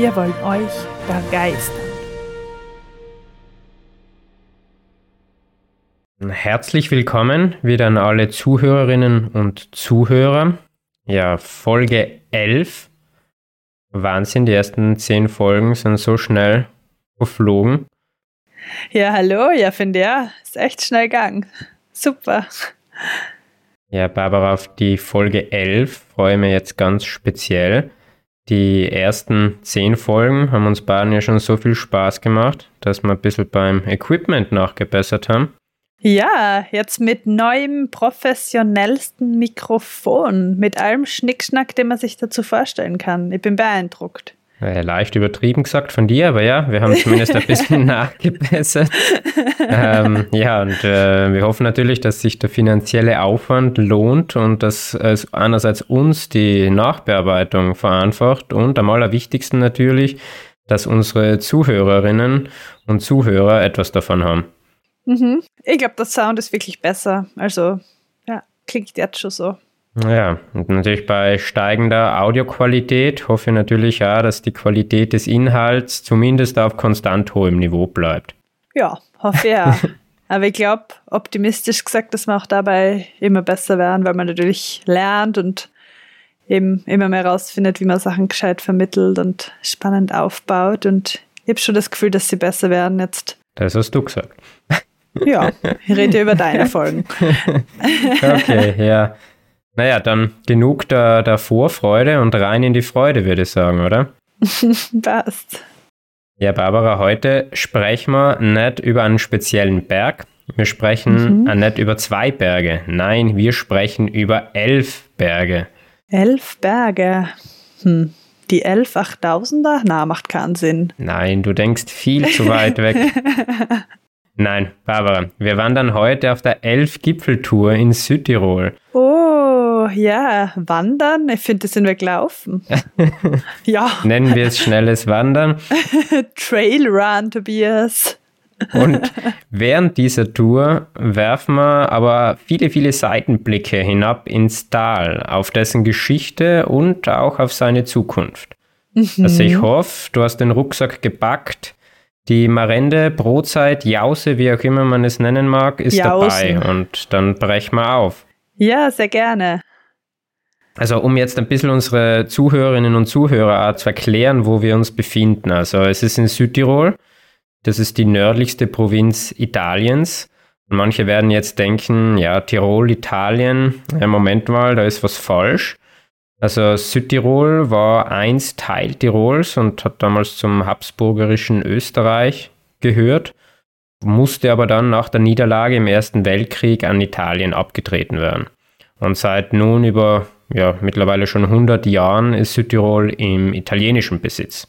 Wir wollen euch begeistern. Herzlich willkommen wieder an alle Zuhörerinnen und Zuhörer. Ja, Folge 11. Wahnsinn, die ersten zehn Folgen sind so schnell verflogen. Ja, hallo, ja, finde ja, ist echt schnell gegangen. Super. Ja, Barbara, auf die Folge 11 freue ich mich jetzt ganz speziell. Die ersten zehn Folgen haben uns beiden ja schon so viel Spaß gemacht, dass wir ein bisschen beim Equipment nachgebessert haben. Ja, jetzt mit neuem, professionellsten Mikrofon, mit allem Schnickschnack, den man sich dazu vorstellen kann. Ich bin beeindruckt. Äh, leicht übertrieben gesagt von dir, aber ja, wir haben zumindest ein bisschen nachgebessert. ähm, ja, und äh, wir hoffen natürlich, dass sich der finanzielle Aufwand lohnt und dass es einerseits uns die Nachbearbeitung vereinfacht und am allerwichtigsten natürlich, dass unsere Zuhörerinnen und Zuhörer etwas davon haben. Mhm. Ich glaube, der Sound ist wirklich besser. Also, ja, klingt jetzt schon so. Ja, und natürlich bei steigender Audioqualität hoffe ich natürlich auch, dass die Qualität des Inhalts zumindest auf konstant hohem Niveau bleibt. Ja, hoffe ja. Aber ich glaube, optimistisch gesagt, dass wir auch dabei immer besser werden, weil man natürlich lernt und eben immer mehr rausfindet, wie man Sachen gescheit vermittelt und spannend aufbaut. Und ich habe schon das Gefühl, dass sie besser werden jetzt. Das hast du gesagt. Ja, ich rede über deine Folgen. okay, ja. Naja, dann genug der, der Vorfreude und rein in die Freude, würde ich sagen, oder? Passt. Ja, Barbara, heute sprechen wir nicht über einen speziellen Berg. Wir sprechen mhm. nicht über zwei Berge. Nein, wir sprechen über elf Berge. Elf Berge. Hm. Die elf 8000er? Na, macht keinen Sinn. Nein, du denkst viel zu weit weg. Nein, Barbara, wir wandern heute auf der Elf-Gipfeltour in Südtirol. Oh, ja, wandern? Ich finde, das sind wir gelaufen. ja. Nennen wir es schnelles Wandern. Trail Run, Tobias. Und während dieser Tour werfen wir aber viele, viele Seitenblicke hinab ins Tal, auf dessen Geschichte und auch auf seine Zukunft. Mhm. Also ich hoffe, du hast den Rucksack gepackt, die Marende, Brotzeit, Jause, wie auch immer man es nennen mag, ist Jausen. dabei. Und dann brechen wir auf. Ja, sehr gerne. Also um jetzt ein bisschen unsere Zuhörerinnen und Zuhörer zu erklären, wo wir uns befinden. Also es ist in Südtirol. Das ist die nördlichste Provinz Italiens. Und manche werden jetzt denken, ja, Tirol, Italien, ja, Moment mal, da ist was falsch. Also Südtirol war einst Teil Tirols und hat damals zum habsburgerischen Österreich gehört, musste aber dann nach der Niederlage im Ersten Weltkrieg an Italien abgetreten werden. Und seit nun über ja, mittlerweile schon 100 Jahren ist Südtirol im italienischen Besitz.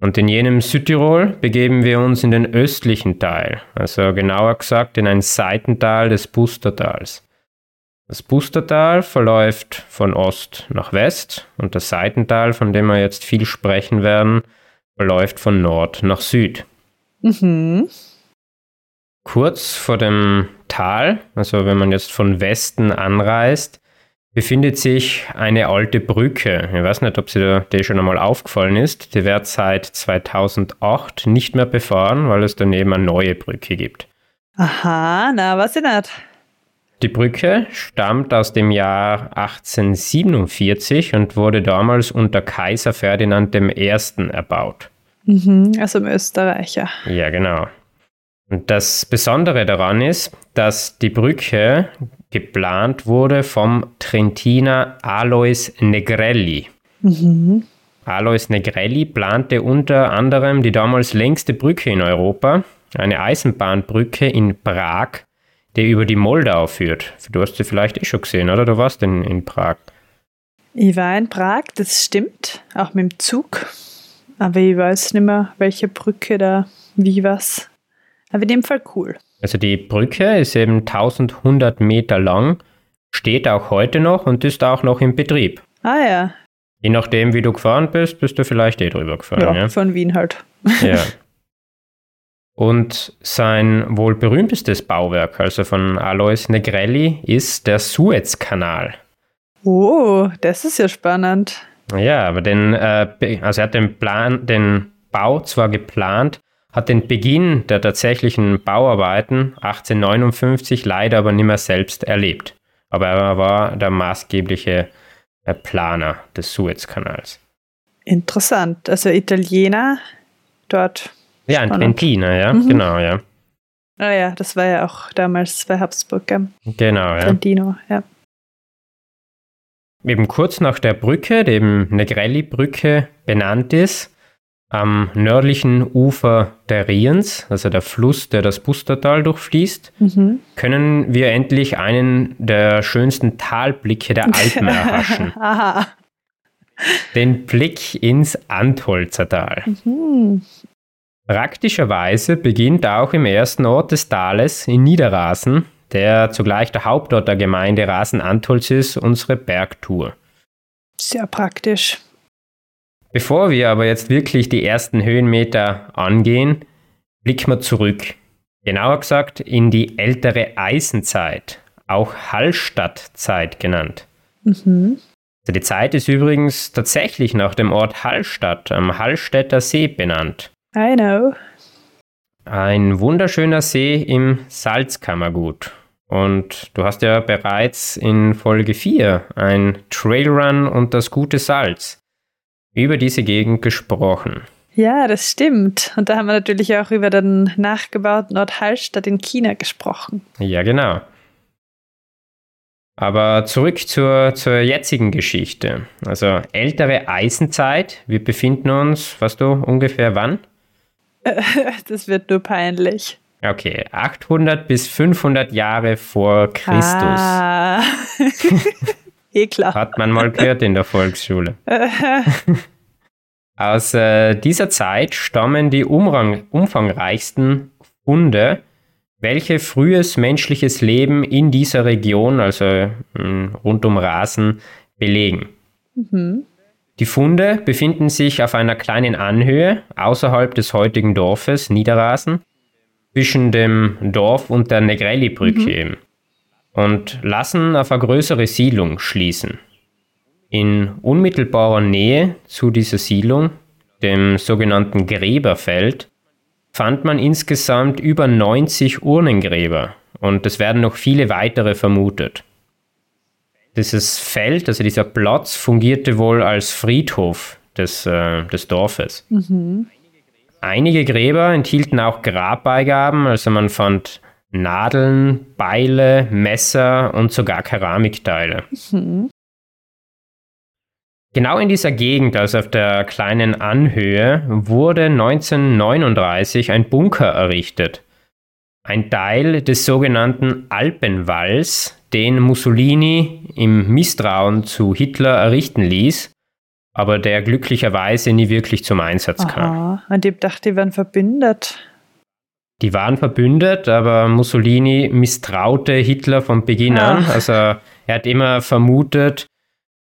Und in jenem Südtirol begeben wir uns in den östlichen Teil, also genauer gesagt in ein Seitental des Pustertals. Das Bustertal verläuft von Ost nach West und das Seitental, von dem wir jetzt viel sprechen werden, verläuft von Nord nach Süd. Mhm. Kurz vor dem Tal, also wenn man jetzt von Westen anreist, befindet sich eine alte Brücke. Ich weiß nicht, ob sie dir schon einmal aufgefallen ist. Die wird seit 2008 nicht mehr befahren, weil es daneben eine neue Brücke gibt. Aha, na, was ich nicht. Die Brücke stammt aus dem Jahr 1847 und wurde damals unter Kaiser Ferdinand I. erbaut. Mhm, also im Österreicher. Ja, genau. Und das Besondere daran ist, dass die Brücke geplant wurde vom Trentiner Alois Negrelli. Mhm. Alois Negrelli plante unter anderem die damals längste Brücke in Europa, eine Eisenbahnbrücke in Prag der über die Moldau führt. Du hast sie vielleicht eh schon gesehen, oder? Du warst in, in Prag. Ich war in Prag, das stimmt, auch mit dem Zug. Aber ich weiß nicht mehr, welche Brücke da, wie was. Aber in dem Fall cool. Also die Brücke ist eben 1100 Meter lang, steht auch heute noch und ist auch noch im Betrieb. Ah ja. Je nachdem, wie du gefahren bist, bist du vielleicht eh drüber gefahren. Ja, Ja, von Wien halt. ja. Und sein wohl berühmtestes Bauwerk, also von Alois Negrelli, ist der Suezkanal. Oh, das ist ja spannend. Ja, aber den, äh, also er hat den Plan, den Bau zwar geplant, hat den Beginn der tatsächlichen Bauarbeiten 1859 leider aber nicht mehr selbst erlebt. Aber er war der maßgebliche äh, Planer des Suezkanals. Interessant. Also Italiener dort. Ja, Spannend. Trentiner, ja, Mhm. genau, ja. Ah ja, das war ja auch damals bei Habsburg, gell? Genau, ja. Trentino, ja. Eben kurz nach der Brücke, dem Negrelli-Brücke benannt ist, am nördlichen Ufer der Riens, also der Fluss, der das Bustertal durchfließt, Mhm. können wir endlich einen der schönsten Talblicke der Alpen erhaschen. Aha. Den Blick ins Antholzer Tal. Mhm. Praktischerweise beginnt auch im ersten Ort des Tales in Niederrasen, der zugleich der Hauptort der Gemeinde Rasen-Antholz ist, unsere Bergtour. Sehr praktisch. Bevor wir aber jetzt wirklich die ersten Höhenmeter angehen, blicken wir zurück. Genauer gesagt in die ältere Eisenzeit, auch Hallstattzeit genannt. Mhm. Also die Zeit ist übrigens tatsächlich nach dem Ort Hallstatt am Hallstätter See benannt. I know. Ein wunderschöner See im Salzkammergut. Und du hast ja bereits in Folge 4 ein Trailrun und das gute Salz über diese Gegend gesprochen. Ja, das stimmt. Und da haben wir natürlich auch über den nachgebauten Ort Hallstatt in China gesprochen. Ja, genau. Aber zurück zur, zur jetzigen Geschichte. Also ältere Eisenzeit. Wir befinden uns, weißt du, ungefähr wann? das wird nur peinlich. Okay, 800 bis 500 Jahre vor Christus. Ah. eh klar. Hat man mal gehört in der Volksschule. Aus äh, dieser Zeit stammen die umrang, umfangreichsten Funde, welche frühes menschliches Leben in dieser Region, also mh, rund um Rasen, belegen. mhm. Die Funde befinden sich auf einer kleinen Anhöhe außerhalb des heutigen Dorfes Niederrasen, zwischen dem Dorf und der Negrelli-Brücke Mhm. eben, und lassen auf eine größere Siedlung schließen. In unmittelbarer Nähe zu dieser Siedlung, dem sogenannten Gräberfeld, fand man insgesamt über 90 Urnengräber und es werden noch viele weitere vermutet. Dieses Feld, also dieser Platz, fungierte wohl als Friedhof des, äh, des Dorfes. Mhm. Einige Gräber enthielten auch Grabbeigaben, also man fand Nadeln, Beile, Messer und sogar Keramikteile. Mhm. Genau in dieser Gegend, also auf der kleinen Anhöhe, wurde 1939 ein Bunker errichtet. Ein Teil des sogenannten Alpenwalls, den Mussolini im Misstrauen zu Hitler errichten ließ, aber der glücklicherweise nie wirklich zum Einsatz kam. Aha. Und ich dachte, die werden verbündet. Die waren verbündet, aber Mussolini misstraute Hitler von Beginn an. Ah. Also er hat immer vermutet,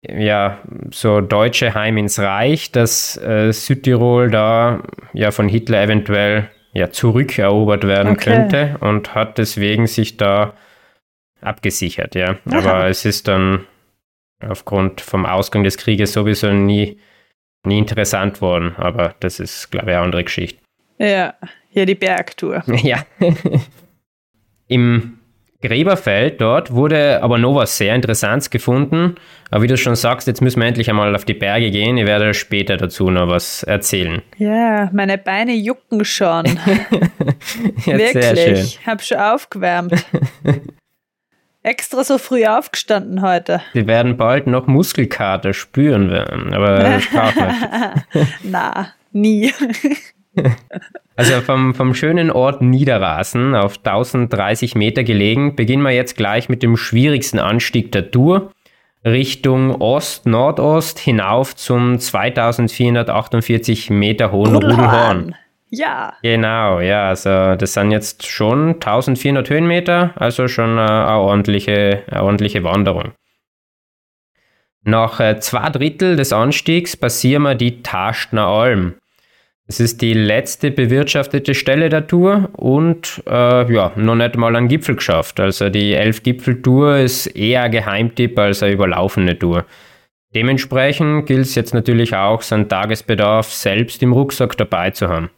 ja, so Deutsche heim ins Reich, dass äh, Südtirol da ja von Hitler eventuell ja zurückerobert werden Okay. könnte und hat deswegen sich da abgesichert, ja. Aha. Aber es ist dann aufgrund vom Ausgang des Krieges sowieso nie, nie interessant worden. Aber das ist, glaube ich, eine andere Geschichte. Ja, hier die Bergtour. Ja. Im Gräberfeld dort wurde aber noch was sehr Interessantes gefunden. Aber wie du schon sagst, jetzt müssen wir endlich einmal auf die Berge gehen. Ich werde später dazu noch was erzählen. Ja, meine Beine jucken schon. Wirklich. Hab schon aufgewärmt. Extra so früh aufgestanden heute. Wir werden bald noch Muskelkater spüren werden, aber das braucht nicht. Na, nie. Also vom, vom schönen Ort Niederrasen auf 1030 Meter gelegen, beginnen wir jetzt gleich mit dem schwierigsten Anstieg der Tour, Richtung Ost-Nordost hinauf zum 2448 Meter hohen Rudelhorn. Ja. Genau, ja, also das sind jetzt schon 1400 Höhenmeter, also schon eine, eine ordentliche, eine ordentliche Wanderung. Nach äh, zwei Drittel des Anstiegs passieren wir die Taschner Alm. Es ist die letzte bewirtschaftete Stelle der Tour und äh, ja, noch nicht mal einen Gipfel geschafft. Also die Elf-Gipfel-Tour ist eher ein Geheimtipp als eine überlaufene Tour. Dementsprechend gilt es jetzt natürlich auch, seinen Tagesbedarf selbst im Rucksack dabei zu haben.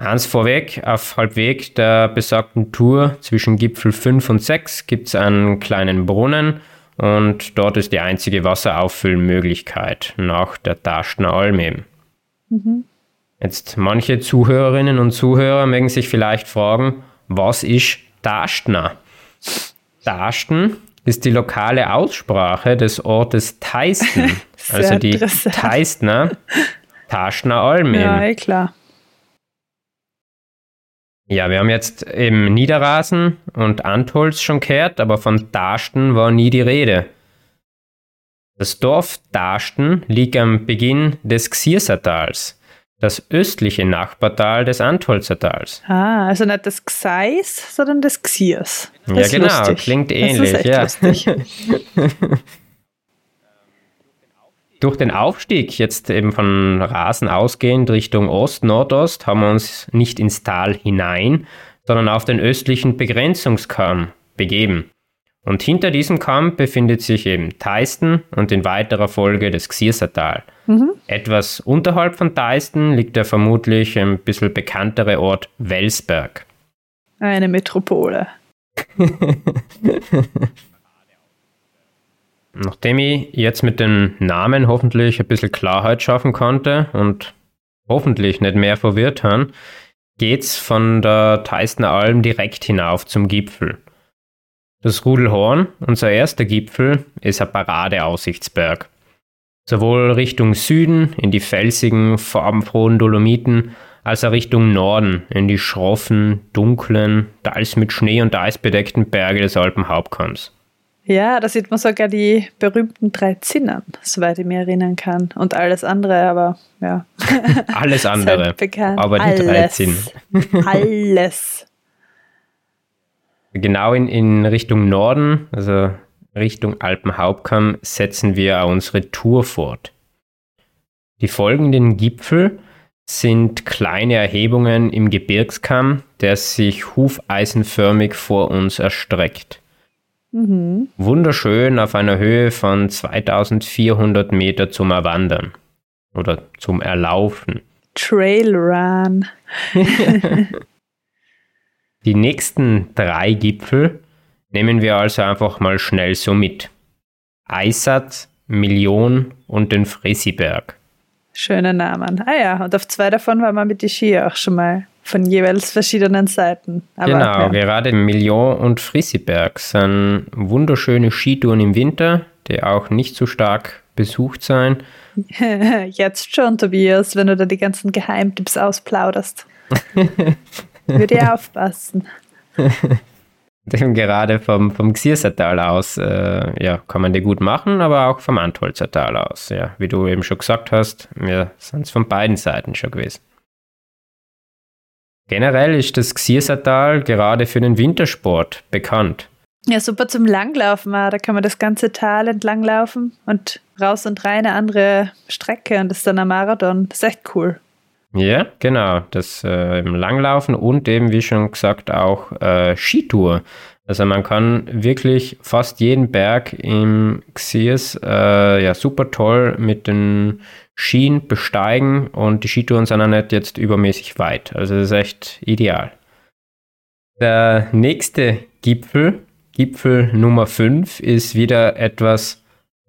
Eins vorweg, auf halbweg der besagten Tour zwischen Gipfel 5 und 6 gibt es einen kleinen Brunnen und dort ist die einzige Wasserauffüllmöglichkeit nach der Taschner Alm eben. Mhm. Jetzt manche Zuhörerinnen und Zuhörer mögen sich vielleicht fragen, was ist Taschner? Tasten ist die lokale Aussprache des Ortes Teisten, also die Teistner Taschner Alm. Ja, eh klar. Ja, wir haben jetzt im Niederrasen und Antholz schon gehört, aber von Darsten war nie die Rede. Das Dorf Darsten liegt am Beginn des Xiersertals das östliche Nachbartal des Antholzer Tals. Ah, also nicht das Gseis, sondern das Xiers. Das ja, genau, lustig. klingt ähnlich. Das ist ja. Durch den Aufstieg, jetzt eben von Rasen ausgehend Richtung Ost-Nordost, haben wir uns nicht ins Tal hinein, sondern auf den östlichen Begrenzungskamm begeben. Und hinter diesem Kamm befindet sich eben Teisten und in weiterer Folge das Xiersertal. Mhm. Etwas unterhalb von Teisten liegt der vermutlich ein bisschen bekanntere Ort Welsberg. Eine Metropole. Nachdem ich jetzt mit den Namen hoffentlich ein bisschen Klarheit schaffen konnte und hoffentlich nicht mehr verwirrt haben, geht's von der Teistner Alm direkt hinauf zum Gipfel. Das Rudelhorn, unser erster Gipfel, ist ein Paradeaussichtsberg. Sowohl Richtung Süden in die felsigen, farbenfrohen Dolomiten, als auch Richtung Norden in die schroffen, dunklen, teils mit Schnee und Eis bedeckten Berge des Alpenhauptkamms. Ja, da sieht man sogar die berühmten drei Zinnen, soweit ich mich erinnern kann. Und alles andere, aber ja. Alles andere. Halt bekannt. Aber die alles. drei Zinnen. alles genau in, in Richtung Norden, also Richtung Alpenhauptkamm, setzen wir unsere Tour fort. Die folgenden Gipfel sind kleine Erhebungen im Gebirgskamm, der sich hufeisenförmig vor uns erstreckt. Mhm. Wunderschön auf einer Höhe von 2400 Meter zum Erwandern oder zum Erlaufen. Trailrun. Die nächsten drei Gipfel nehmen wir also einfach mal schnell so mit. Eisat, Million und den Frisiberg. Schöne Namen. Ah ja, und auf zwei davon waren wir mit die Ski auch schon mal von jeweils verschiedenen Seiten. Aber, genau, ja. gerade Million und Frisiberg sind wunderschöne Skitouren im Winter, die auch nicht so stark besucht sein. Jetzt schon, Tobias, wenn du da die ganzen Geheimtipps ausplauderst. Würde ich aufpassen. Gerade vom, vom Xiersertal aus äh, ja, kann man die gut machen, aber auch vom Antholzertal aus. Ja, wie du eben schon gesagt hast, wir sind es von beiden Seiten schon gewesen. Generell ist das Xiersertal gerade für den Wintersport bekannt. Ja, super zum Langlaufen. Da kann man das ganze Tal entlanglaufen und raus und rein eine andere Strecke und das ist dann ein Marathon. Das ist echt cool. Ja, genau. Das äh, im Langlaufen und eben, wie schon gesagt, auch äh, Skitour. Also man kann wirklich fast jeden Berg im Xiers äh, ja super toll mit den Skien besteigen und die Skitouren sind auch nicht jetzt übermäßig weit. Also das ist echt ideal. Der nächste Gipfel, Gipfel Nummer 5, ist wieder etwas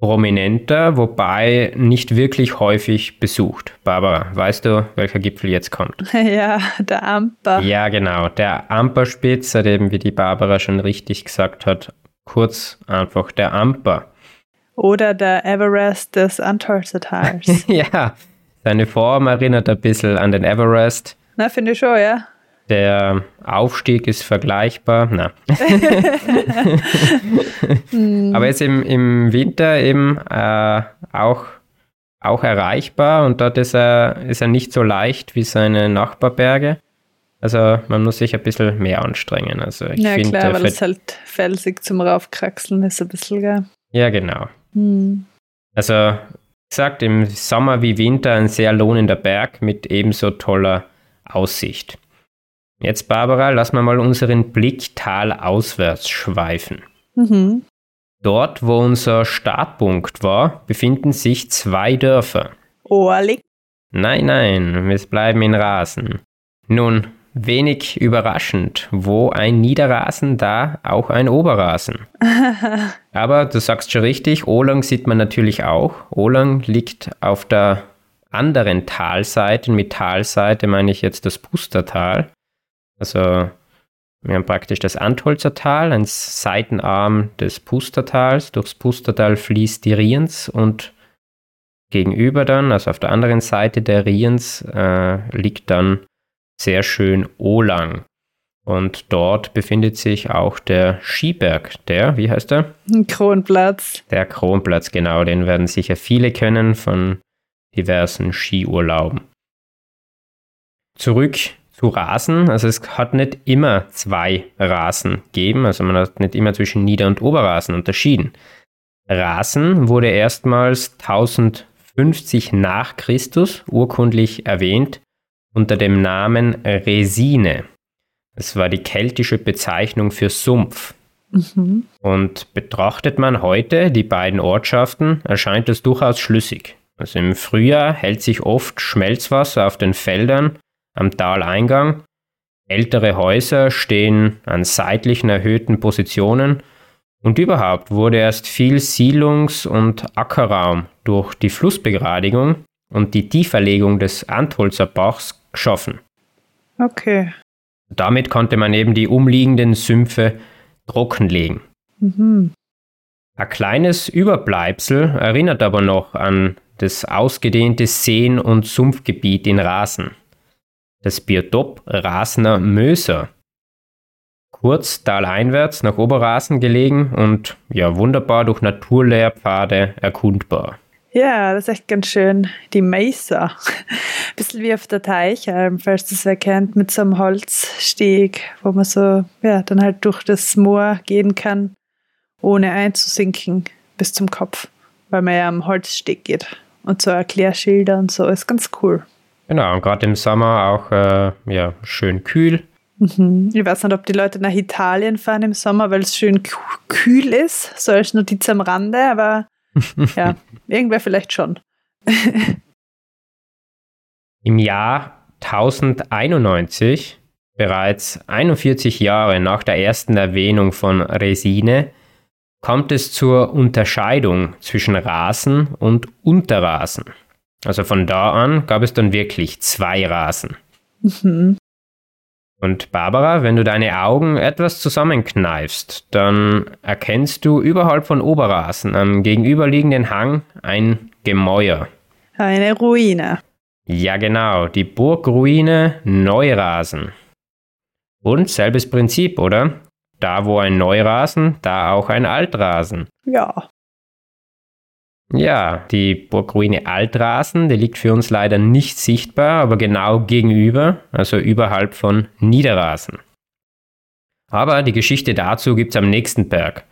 prominenter, wobei nicht wirklich häufig besucht. Barbara, weißt du, welcher Gipfel jetzt kommt? Ja, der Amper. Ja, genau. Der Amperspitz, eben wie die Barbara schon richtig gesagt hat, kurz einfach der Amper. Oder der Everest des Antarktis. ja, seine Form erinnert ein bisschen an den Everest. Na, finde ich schon, ja. Der Aufstieg ist vergleichbar. Na. Aber jetzt im, im Winter eben äh, auch, auch erreichbar und dort ist er, ist er nicht so leicht wie seine Nachbarberge. Also man muss sich ein bisschen mehr anstrengen. Also ich ja, find, klar, weil es halt felsig zum Raufkraxeln ist ein bisschen, gell? Ja, genau. Hm. Also, gesagt, im Sommer wie Winter ein sehr lohnender Berg mit ebenso toller Aussicht. Jetzt, Barbara, lass mal unseren Blick talauswärts schweifen. Mhm. Dort, wo unser Startpunkt war, befinden sich zwei Dörfer. Ohrlig. Nein, nein, wir bleiben in Rasen. Nun, wenig überraschend, wo ein Niederrasen, da auch ein Oberrasen. Aber du sagst schon richtig, Olang sieht man natürlich auch. Olang liegt auf der anderen Talseite. Mit Talseite meine ich jetzt das Pustertal. Also wir haben praktisch das Antholzer Tal, ein Seitenarm des Pustertals. Durchs Pustertal fließt die Riens und gegenüber dann, also auf der anderen Seite der Riens, äh, liegt dann sehr schön Olang. Und dort befindet sich auch der Skiberg, der, wie heißt der? Kronplatz. Der Kronplatz, genau, den werden sicher viele kennen von diversen Skiurlauben. Zurück zu Rasen, also es hat nicht immer zwei Rasen gegeben, also man hat nicht immer zwischen Nieder- und Oberrasen unterschieden. Rasen wurde erstmals 1050 nach Christus urkundlich erwähnt unter dem Namen Resine. Das war die keltische Bezeichnung für Sumpf. Mhm. Und betrachtet man heute die beiden Ortschaften, erscheint es durchaus schlüssig. Also im Frühjahr hält sich oft Schmelzwasser auf den Feldern am Taleingang. Ältere Häuser stehen an seitlichen erhöhten Positionen und überhaupt wurde erst viel Siedlungs- und Ackerraum durch die Flussbegradigung und die Tieferlegung des Antholzer Bachs geschaffen. Okay. Damit konnte man eben die umliegenden Sümpfe trockenlegen. Mhm. Ein kleines Überbleibsel erinnert aber noch an das ausgedehnte Seen- und Sumpfgebiet in Rasen. Das Biotop Rasener Möser. Kurz taleinwärts nach Oberrasen gelegen und ja wunderbar durch Naturlehrpfade erkundbar. Ja, das ist echt ganz schön. Die Mesa. Bisschen wie auf der Teichalm, falls das wer kennt, mit so einem Holzsteg, wo man so, ja, dann halt durch das Moor gehen kann, ohne einzusinken bis zum Kopf, weil man ja am Holzsteg geht. Und so Erklärschilder und so, ist ganz cool. Genau, und gerade im Sommer auch äh, ja, schön kühl. Mhm. Ich weiß nicht, ob die Leute nach Italien fahren im Sommer, weil es schön kühl ist, so als Notiz am Rande, aber ja, irgendwer vielleicht schon. Im Jahr 1091, bereits 41 Jahre nach der ersten Erwähnung von Resine, kommt es zur Unterscheidung zwischen Rasen und Unterrasen. Also von da an gab es dann wirklich zwei Rasen. Mhm. Und Barbara, wenn du deine Augen etwas zusammenkneifst, dann erkennst du überhalb von Oberrasen am gegenüberliegenden Hang ein Gemäuer. Eine Ruine. Ja, genau, die Burgruine Neurasen. Und selbes Prinzip, oder? Da, wo ein Neurasen, da auch ein Altrasen. Ja. Ja, die Burgruine Altrasen, die liegt für uns leider nicht sichtbar, aber genau gegenüber, also überhalb von Niederrasen. Aber die Geschichte dazu gibt's am nächsten Berg.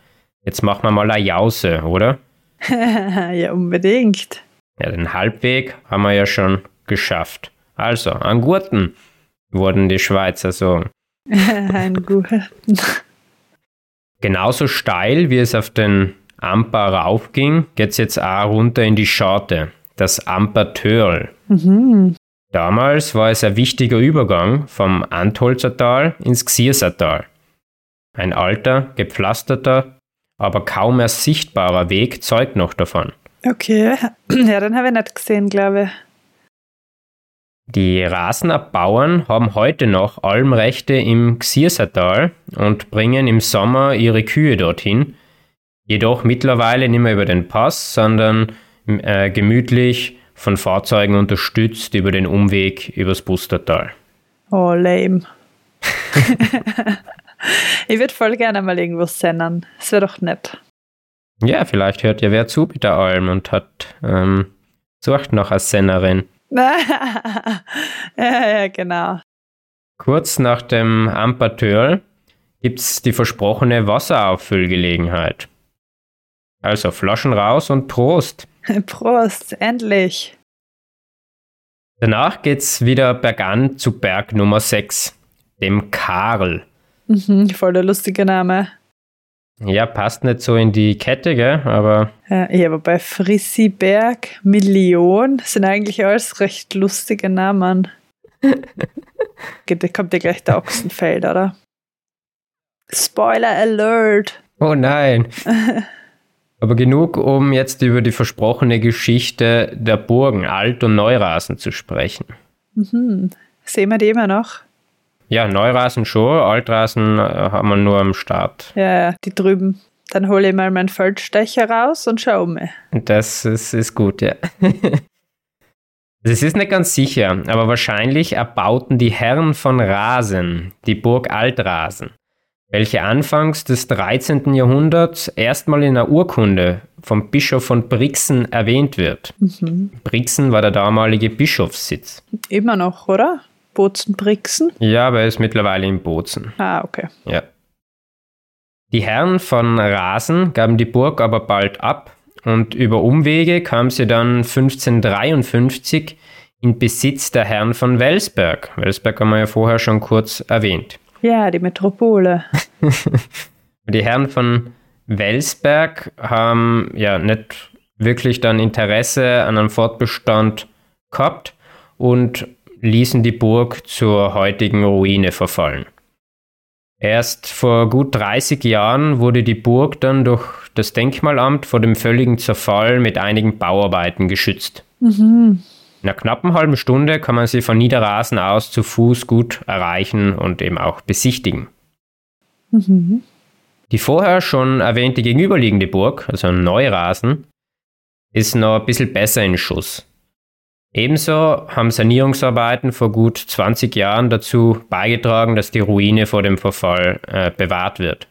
Jetzt machen wir mal eine Jause, oder? ja, unbedingt. Ja, den Halbweg haben wir ja schon geschafft. Also, an Gurten wurden die Schweizer so. Ein Gurten. Genauso steil, wie es auf den Amper raufging, geht es jetzt auch runter in die Scharte, das Ampertörl. Mhm. Damals war es ein wichtiger Übergang vom Antholzer Tal ins Gsiersertal. Ein alter, gepflasterter, aber kaum mehr sichtbarer Weg zeugt noch davon. Okay, ja, den habe ich nicht gesehen, glaube ich. Die Rasener Bauern haben heute noch Almrechte im Gsiersertal und bringen im Sommer ihre Kühe dorthin, jedoch mittlerweile nicht mehr über den Pass, sondern äh, gemütlich von Fahrzeugen unterstützt über den Umweg übers Bustertal. Oh, lame. ich würde voll gerne mal irgendwo sendern. Das wäre doch nett. Ja, vielleicht hört ja wer zu mit der Alm und hat ähm, sucht noch als Sennerin. ja, ja, genau. Kurz nach dem Ampateur gibt es die versprochene Wasserauffüllgelegenheit. Also Flaschen raus und Prost. Prost, endlich. Danach geht's wieder bergan zu Berg Nummer 6, dem Karl. Mhm, voll der lustige Name. Ja, passt nicht so in die Kette, gell? Aber. Ja, ja aber bei Frissiberg, Million sind eigentlich alles recht lustige Namen. kommt ja gleich der Ochsenfeld, oder? Spoiler Alert! Oh nein! Aber genug, um jetzt über die versprochene Geschichte der Burgen Alt- und Neurasen zu sprechen. Mhm. Sehen wir die immer noch? Ja, Neurasen schon, Altrasen äh, haben wir nur am Start. Ja, ja, die drüben. Dann hole ich mal meinen Feldstecher raus und schau mir. Das ist, ist gut, ja. Es ist nicht ganz sicher, aber wahrscheinlich erbauten die Herren von Rasen die Burg Altrasen welche anfangs des 13. Jahrhunderts erstmal in einer Urkunde vom Bischof von Brixen erwähnt wird. Mhm. Brixen war der damalige Bischofssitz. Immer noch, oder? Bozen-Brixen? Ja, aber er ist mittlerweile in Bozen. Ah, okay. Ja. Die Herren von Rasen gaben die Burg aber bald ab und über Umwege kam sie dann 1553 in Besitz der Herren von Welsberg. Welsberg haben wir ja vorher schon kurz erwähnt. Ja, die Metropole. die Herren von Welsberg haben ja nicht wirklich dann Interesse an einem Fortbestand gehabt und ließen die Burg zur heutigen Ruine verfallen. Erst vor gut 30 Jahren wurde die Burg dann durch das Denkmalamt vor dem völligen Zerfall mit einigen Bauarbeiten geschützt. Mhm. In einer knappen halben Stunde kann man sie von Niederrasen aus zu Fuß gut erreichen und eben auch besichtigen. Mhm. Die vorher schon erwähnte gegenüberliegende Burg, also Neurasen, ist noch ein bisschen besser in Schuss. Ebenso haben Sanierungsarbeiten vor gut 20 Jahren dazu beigetragen, dass die Ruine vor dem Verfall äh, bewahrt wird.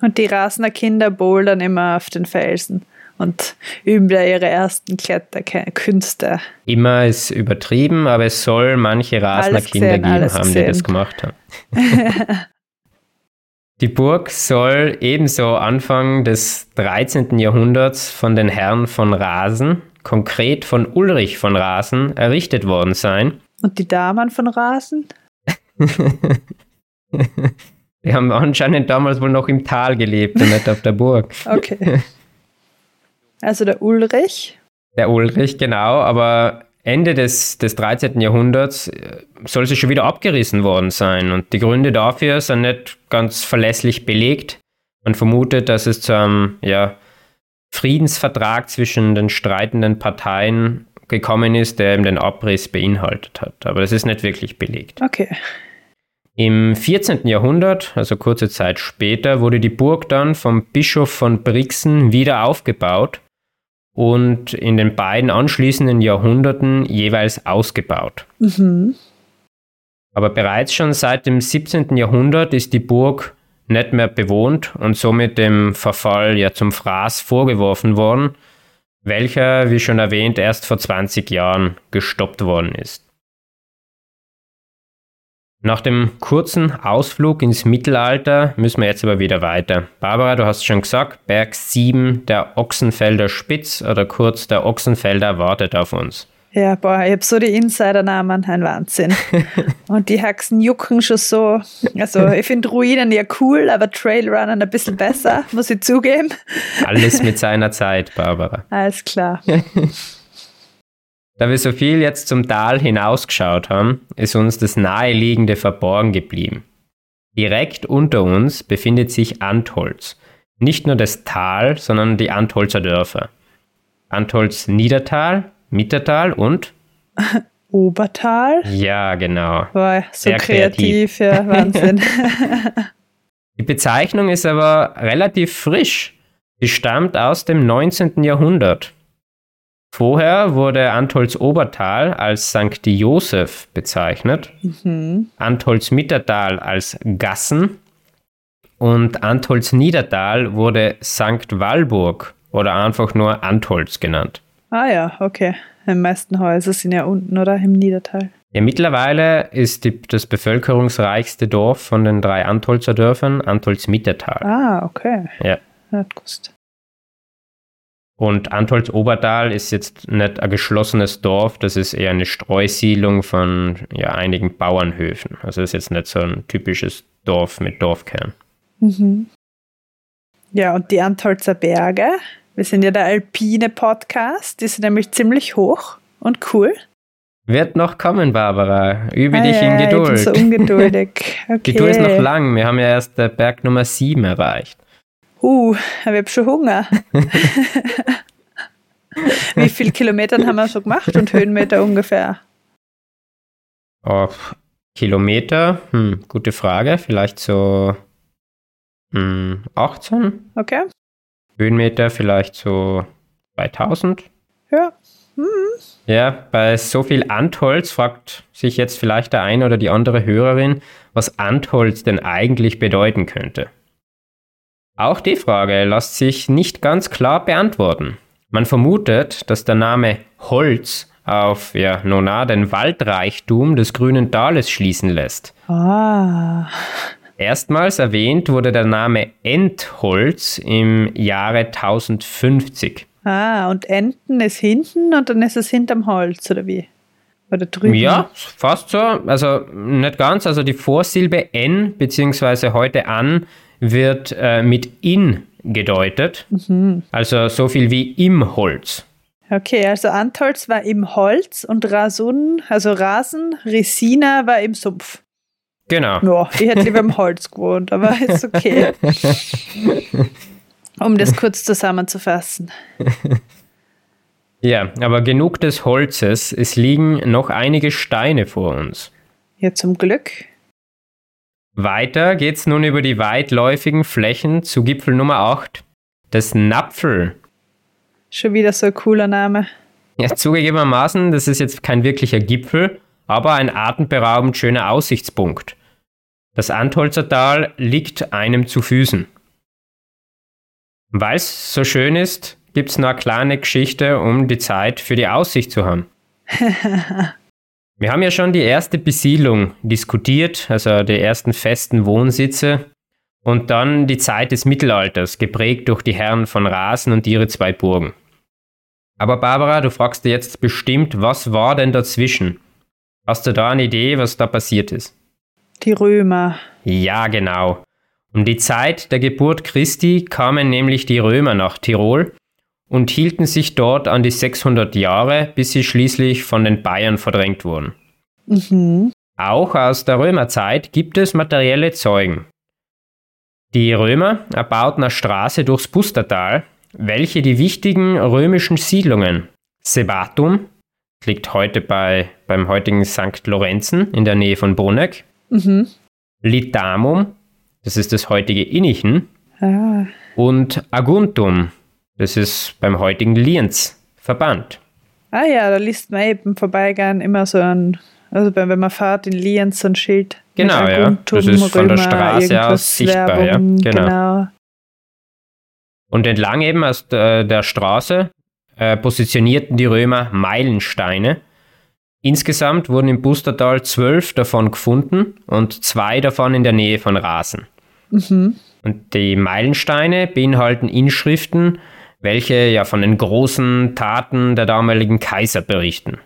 Und die Rasener Kinder bouldern immer auf den Felsen und üben da ihre ersten Kletterkünste. Immer ist übertrieben, aber es soll manche Rasner Kinder geben haben, gesehen. die das gemacht haben. Die Burg soll ebenso Anfang des 13. Jahrhunderts von den Herren von Rasen, konkret von Ulrich von Rasen, errichtet worden sein. Und die Damen von Rasen? die haben anscheinend damals wohl noch im Tal gelebt und nicht auf der Burg. Okay. Also der Ulrich. Der Ulrich, genau, aber Ende des, des 13. Jahrhunderts äh, soll sie schon wieder abgerissen worden sein. Und die Gründe dafür sind nicht ganz verlässlich belegt. Man vermutet, dass es zu einem ja, Friedensvertrag zwischen den streitenden Parteien gekommen ist, der eben den Abriss beinhaltet hat. Aber das ist nicht wirklich belegt. Okay. Im 14. Jahrhundert, also kurze Zeit später, wurde die Burg dann vom Bischof von Brixen wieder aufgebaut und in den beiden anschließenden Jahrhunderten jeweils ausgebaut. Mhm. Aber bereits schon seit dem 17. Jahrhundert ist die Burg nicht mehr bewohnt und somit dem Verfall ja zum Fraß vorgeworfen worden, welcher, wie schon erwähnt, erst vor 20 Jahren gestoppt worden ist. Nach dem kurzen Ausflug ins Mittelalter müssen wir jetzt aber wieder weiter. Barbara, du hast schon gesagt, Berg 7, der Ochsenfelder Spitz oder kurz der Ochsenfelder wartet auf uns. Ja, boah, ich habe so die Insider-Namen, ein Wahnsinn. Und die Haxen jucken schon so. Also, ich finde Ruinen ja cool, aber Trailrunnen ein bisschen besser, muss ich zugeben. Alles mit seiner Zeit, Barbara. Alles klar. Da wir so viel jetzt zum Tal hinausgeschaut haben, ist uns das Naheliegende verborgen geblieben. Direkt unter uns befindet sich Antholz. Nicht nur das Tal, sondern die Antholzer Dörfer. Antholz Niedertal, Mittertal und Obertal. Ja, genau. Boah, so Sehr kreativ, kreativ, ja, Wahnsinn. die Bezeichnung ist aber relativ frisch. Sie stammt aus dem 19. Jahrhundert. Vorher wurde Antholz Obertal als St. Josef bezeichnet, Mhm. Antholz Mittertal als Gassen und Antholz Niedertal wurde St. Walburg oder einfach nur Antholz genannt. Ah ja, okay. Die meisten Häuser sind ja unten, oder? Im Niedertal. Ja, mittlerweile ist die, das bevölkerungsreichste Dorf von den drei Antholzer Dörfern Antholz Mittertal. Ah, okay. Ja. Nicht gewusst. Und Antholz Obertal ist jetzt nicht ein geschlossenes Dorf, das ist eher eine Streusiedlung von ja, einigen Bauernhöfen. Also ist jetzt nicht so ein typisches Dorf mit Dorfkern. Mhm. Ja, und die Antholzer Berge. Wir sind ja der alpine Podcast. Die sind nämlich ziemlich hoch und cool. Wird noch kommen, Barbara. Übe Ah dich ja, in Ich bin Geduld. so ungeduldig. Okay. Geduld ist noch lang. Wir haben ja erst Berg Nummer 7 erreicht. Uh, ich habe schon Hunger. Wie viele Kilometer haben wir schon gemacht und Höhenmeter ungefähr? Auf Kilometer, hm, gute Frage. Vielleicht so hm, 18. Okay. Höhenmeter vielleicht so 2000. Ja. Ja, bei so viel Antholz fragt sich jetzt vielleicht der eine oder die andere Hörerin, was Antholz denn eigentlich bedeuten könnte. Auch die Frage lässt sich nicht ganz klar beantworten. Man vermutet, dass der Name Holz auf ja, Nona den Waldreichtum des grünen Tales schließen lässt. Ah. Erstmals erwähnt wurde der Name Entholz im Jahre 1050. Ah, und Enten ist hinten und dann ist es hinterm Holz, oder wie? Oder drüben? Ja, fast so. Also nicht ganz. Also die Vorsilbe N beziehungsweise heute an wird äh, mit in gedeutet. Also so viel wie im Holz. Okay, also Antholz war im Holz und Rasun, also Rasen, Resina war im Sumpf. Genau. Ja, ich hätte lieber im Holz gewohnt, aber ist okay. Um das kurz zusammenzufassen. Ja, aber genug des Holzes. Es liegen noch einige Steine vor uns. Ja, zum Glück. Weiter geht's nun über die weitläufigen Flächen zu Gipfel Nummer 8. Das Napfel. Schon wieder so ein cooler Name. Ja, zugegebenermaßen, das ist jetzt kein wirklicher Gipfel, aber ein atemberaubend schöner Aussichtspunkt. Das Antholzer Tal liegt einem zu Füßen. Weil es so schön ist, gibt's noch eine kleine Geschichte, um die Zeit für die Aussicht zu haben. Wir haben ja schon die erste Besiedlung diskutiert, also die ersten festen Wohnsitze und dann die Zeit des Mittelalters, geprägt durch die Herren von Rasen und ihre zwei Burgen. Aber Barbara, du fragst dir jetzt bestimmt, was war denn dazwischen? Hast du da eine Idee, was da passiert ist? Die Römer. Ja, genau. Um die Zeit der Geburt Christi kamen nämlich die Römer nach Tirol und hielten sich dort an die 600 Jahre, bis sie schließlich von den Bayern verdrängt wurden. Mhm. Auch aus der Römerzeit gibt es materielle Zeugen. Die Römer erbauten eine Straße durchs Pustertal, welche die wichtigen römischen Siedlungen Sebatum, liegt heute bei, beim heutigen St. Lorenzen in der Nähe von Bruneck, Mhm. Litamum, das ist das heutige Innichen, Ah. und Aguntum, das ist beim heutigen Lienz, verbannt. ah ja, da liest man eben vorbeigehen immer so ein, also wenn man fährt in Lienz so ein Schild. Genau, ja. Das ist von der Straße aus sichtbar, ja. Werbung, Genau. genau. Und entlang eben aus der, der Straße äh, positionierten die Römer Meilensteine. Insgesamt wurden im Bustertal zwölf davon gefunden und zwei davon in der Nähe von Rasen. Mhm. Und die Meilensteine beinhalten Inschriften, welche ja von den großen Taten der damaligen Kaiser berichten.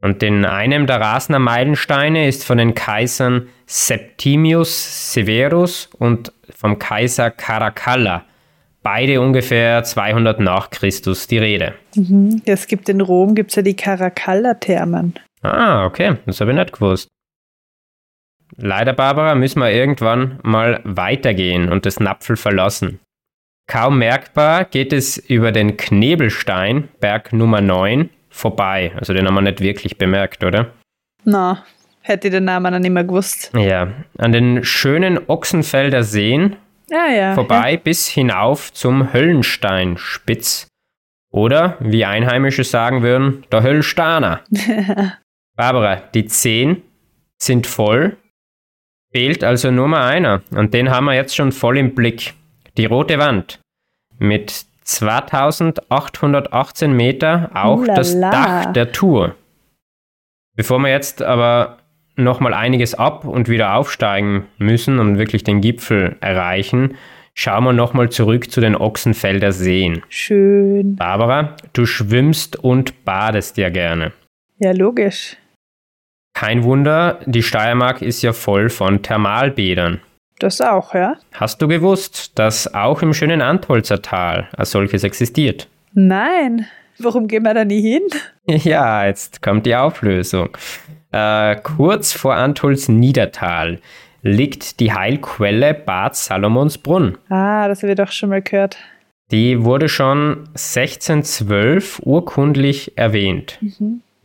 Und in einem der Rasener Meilensteine ist von den Kaisern Septimius Severus und vom Kaiser Caracalla, beide ungefähr 200 nach Christus, die Rede. Mhm. Es gibt in Rom gibt's ja die Caracalla-Thermen. Ah, okay, das habe ich nicht gewusst. Leider, Barbara, müssen wir irgendwann mal weitergehen und das Napfel verlassen. Kaum merkbar geht es über den Knebelstein, Berg Nummer 9, vorbei. Also den haben wir nicht wirklich bemerkt, oder? Na, hätte ich den Namen dann nicht mehr gewusst. Ja, an den schönen Ochsenfelder Seen Ah ja. vorbei bis hinauf zum Höllensteinspitz Oder, wie Einheimische sagen würden, der Höllstaner. Barbara, die zehn sind voll, fehlt also nur mal einer. Und den haben wir jetzt schon voll im Blick. Die rote Wand mit 2818 Meter, auch Ulala. das Dach der Tour. Bevor wir jetzt aber nochmal einiges ab und wieder aufsteigen müssen und wirklich den Gipfel erreichen, schauen wir nochmal zurück zu den Ochsenfelder Seen. Schön. Barbara, du schwimmst und badest ja gerne. Ja, logisch. Kein Wunder, die Steiermark ist ja voll von Thermalbädern. Das auch, ja? Hast du gewusst, dass auch im schönen Antholzer Tal als solches existiert? Nein. Warum gehen wir da nie hin? Ja, jetzt kommt die Auflösung. Äh, kurz vor Antholz Niedertal liegt die Heilquelle Bad Salomonsbrunn. Ah, das habe ich doch schon mal gehört. Die wurde schon 1612 urkundlich erwähnt.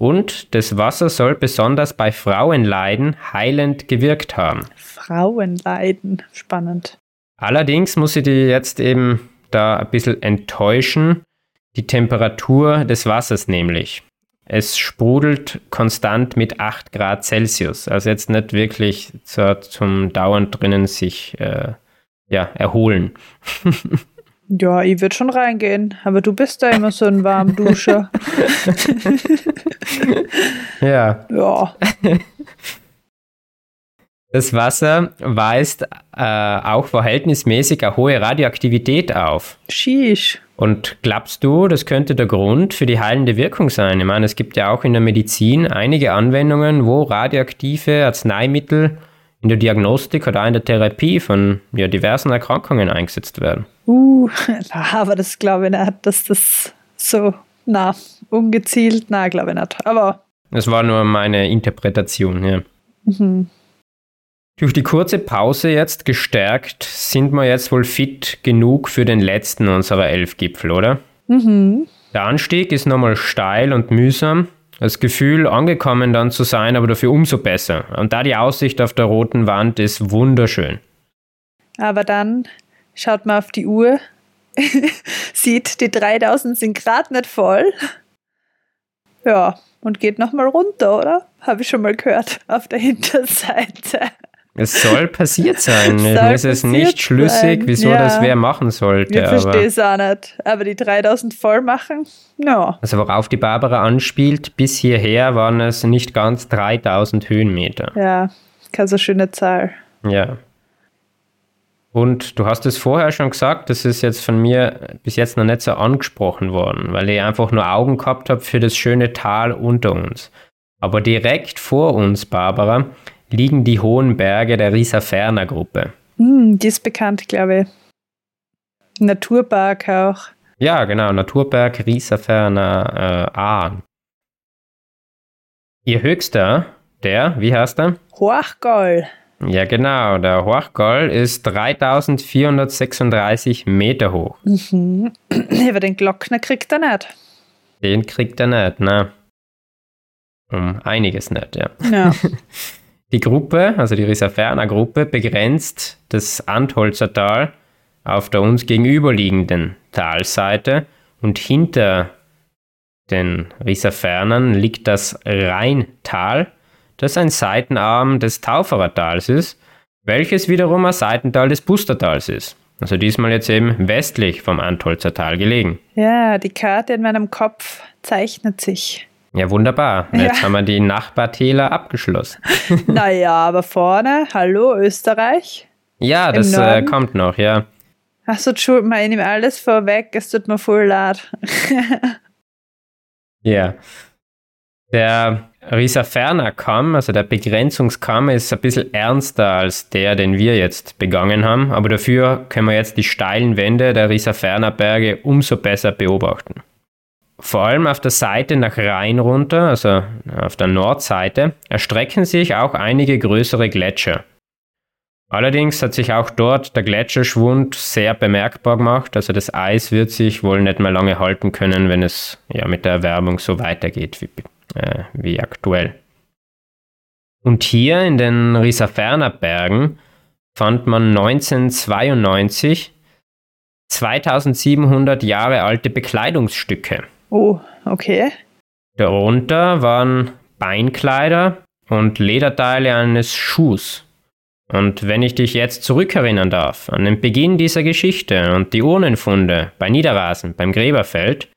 Und das Wasser soll besonders bei Frauenleiden heilend gewirkt haben. Frauenleiden. Spannend. Allerdings muss ich die jetzt eben da ein bisschen enttäuschen. Die Temperatur des Wassers nämlich. Es sprudelt konstant mit 8 Grad Celsius. Also jetzt nicht wirklich zur, zum dauernd drinnen sich äh, ja, erholen. Ja, ich würde schon reingehen. Aber du bist da immer so ein warm Duscher. Ja, ja. das Wasser weist äh, auch verhältnismäßig eine hohe Radioaktivität auf. Sheesh. Und glaubst du, das könnte der Grund für die heilende Wirkung sein? Ich meine, es gibt ja auch in der Medizin einige Anwendungen, wo radioaktive Arzneimittel in der Diagnostik oder auch in der Therapie von ja, diversen Erkrankungen eingesetzt werden. Uh, na, aber das glaube ich nicht, dass das so, na, ungezielt, na, glaube ich nicht. Aber, Das war nur meine Interpretation, ja. mhm. Durch die kurze Pause jetzt gestärkt, sind wir jetzt wohl fit genug für den letzten unserer elf Gipfel, oder? Mhm. Der Anstieg ist nochmal steil und mühsam. Das Gefühl, angekommen dann zu sein, aber dafür umso besser. Und da die Aussicht auf der roten Wand ist wunderschön. aber dann schaut man auf die Uhr, sieht, die 3000 sind gerade nicht voll. Ja, und geht nochmal runter, oder? Habe ich schon mal gehört, auf der Hinterseite. Es soll passiert sein. Mir ist es nicht schlüssig, sein, wieso ja. das wer machen sollte. Ich verstehe es auch nicht. Aber die 3000 voll machen? Ja. also worauf die Barbara anspielt, bis hierher waren es nicht ganz 3000 Höhenmeter. Ja, keine so schöne Zahl. Ja. Und du hast es vorher schon gesagt, das ist jetzt von mir bis jetzt noch nicht so angesprochen worden, weil ich einfach nur Augen gehabt habe für das schöne Tal unter uns. Aber direkt vor uns, Barbara, liegen die hohen Berge der Rieserferner Gruppe. Hm, die ist bekannt, glaube ich. Naturpark auch. Ja, genau, Naturberg Rieserferner äh, Ahren. Ihr höchster, der, wie heißt er? Hochgall. Ja, genau, der Hochgall ist 3436 Meter hoch. Mhm. Aber den Glockner kriegt er nicht. Den kriegt er nicht, ne? Um einiges nicht, ja. Ja. Die Gruppe, also die Rieserferner Gruppe, begrenzt das Antholzer Tal auf der uns gegenüberliegenden Talseite und hinter den Rieserfernern liegt das Rheintal, das ein Seitenarm des Tauferer Tals ist, welches wiederum ein Seitental des Pustertals ist. Also diesmal jetzt eben westlich vom Antholzer Tal gelegen. ja, die Karte in meinem Kopf zeichnet sich. Ja, wunderbar. Jetzt Ja. haben wir die Nachbartäler abgeschlossen. naja, aber vorne, hallo Österreich. Ja, Im das äh, kommt noch, ja. Achso, schuld mal, ich nehme alles vorweg, es tut mir voll leid. Ja. Der Rieserferner Kamm, also der Begrenzungskamm, ist ein bisschen ernster als der, den wir jetzt begangen haben, aber dafür können wir jetzt die steilen Wände der Rieserferner Berge umso besser beobachten. Vor allem auf der Seite nach Rhein runter, also auf der Nordseite, erstrecken sich auch einige größere Gletscher. Allerdings hat sich auch dort der Gletscherschwund sehr bemerkbar gemacht. Also das Eis wird sich wohl nicht mehr lange halten können, wenn es ja mit der Erwärmung so weitergeht wie, äh, wie aktuell. Und hier in den Rieserferner Bergen fand man 1992 2700 Jahre alte Bekleidungsstücke. Oh, okay. Darunter waren Beinkleider und Lederteile eines Schuhs. Und wenn ich dich jetzt zurückerinnern darf an den Beginn dieser Geschichte und die Urnenfunde bei Niederrasen, beim Gräberfeld,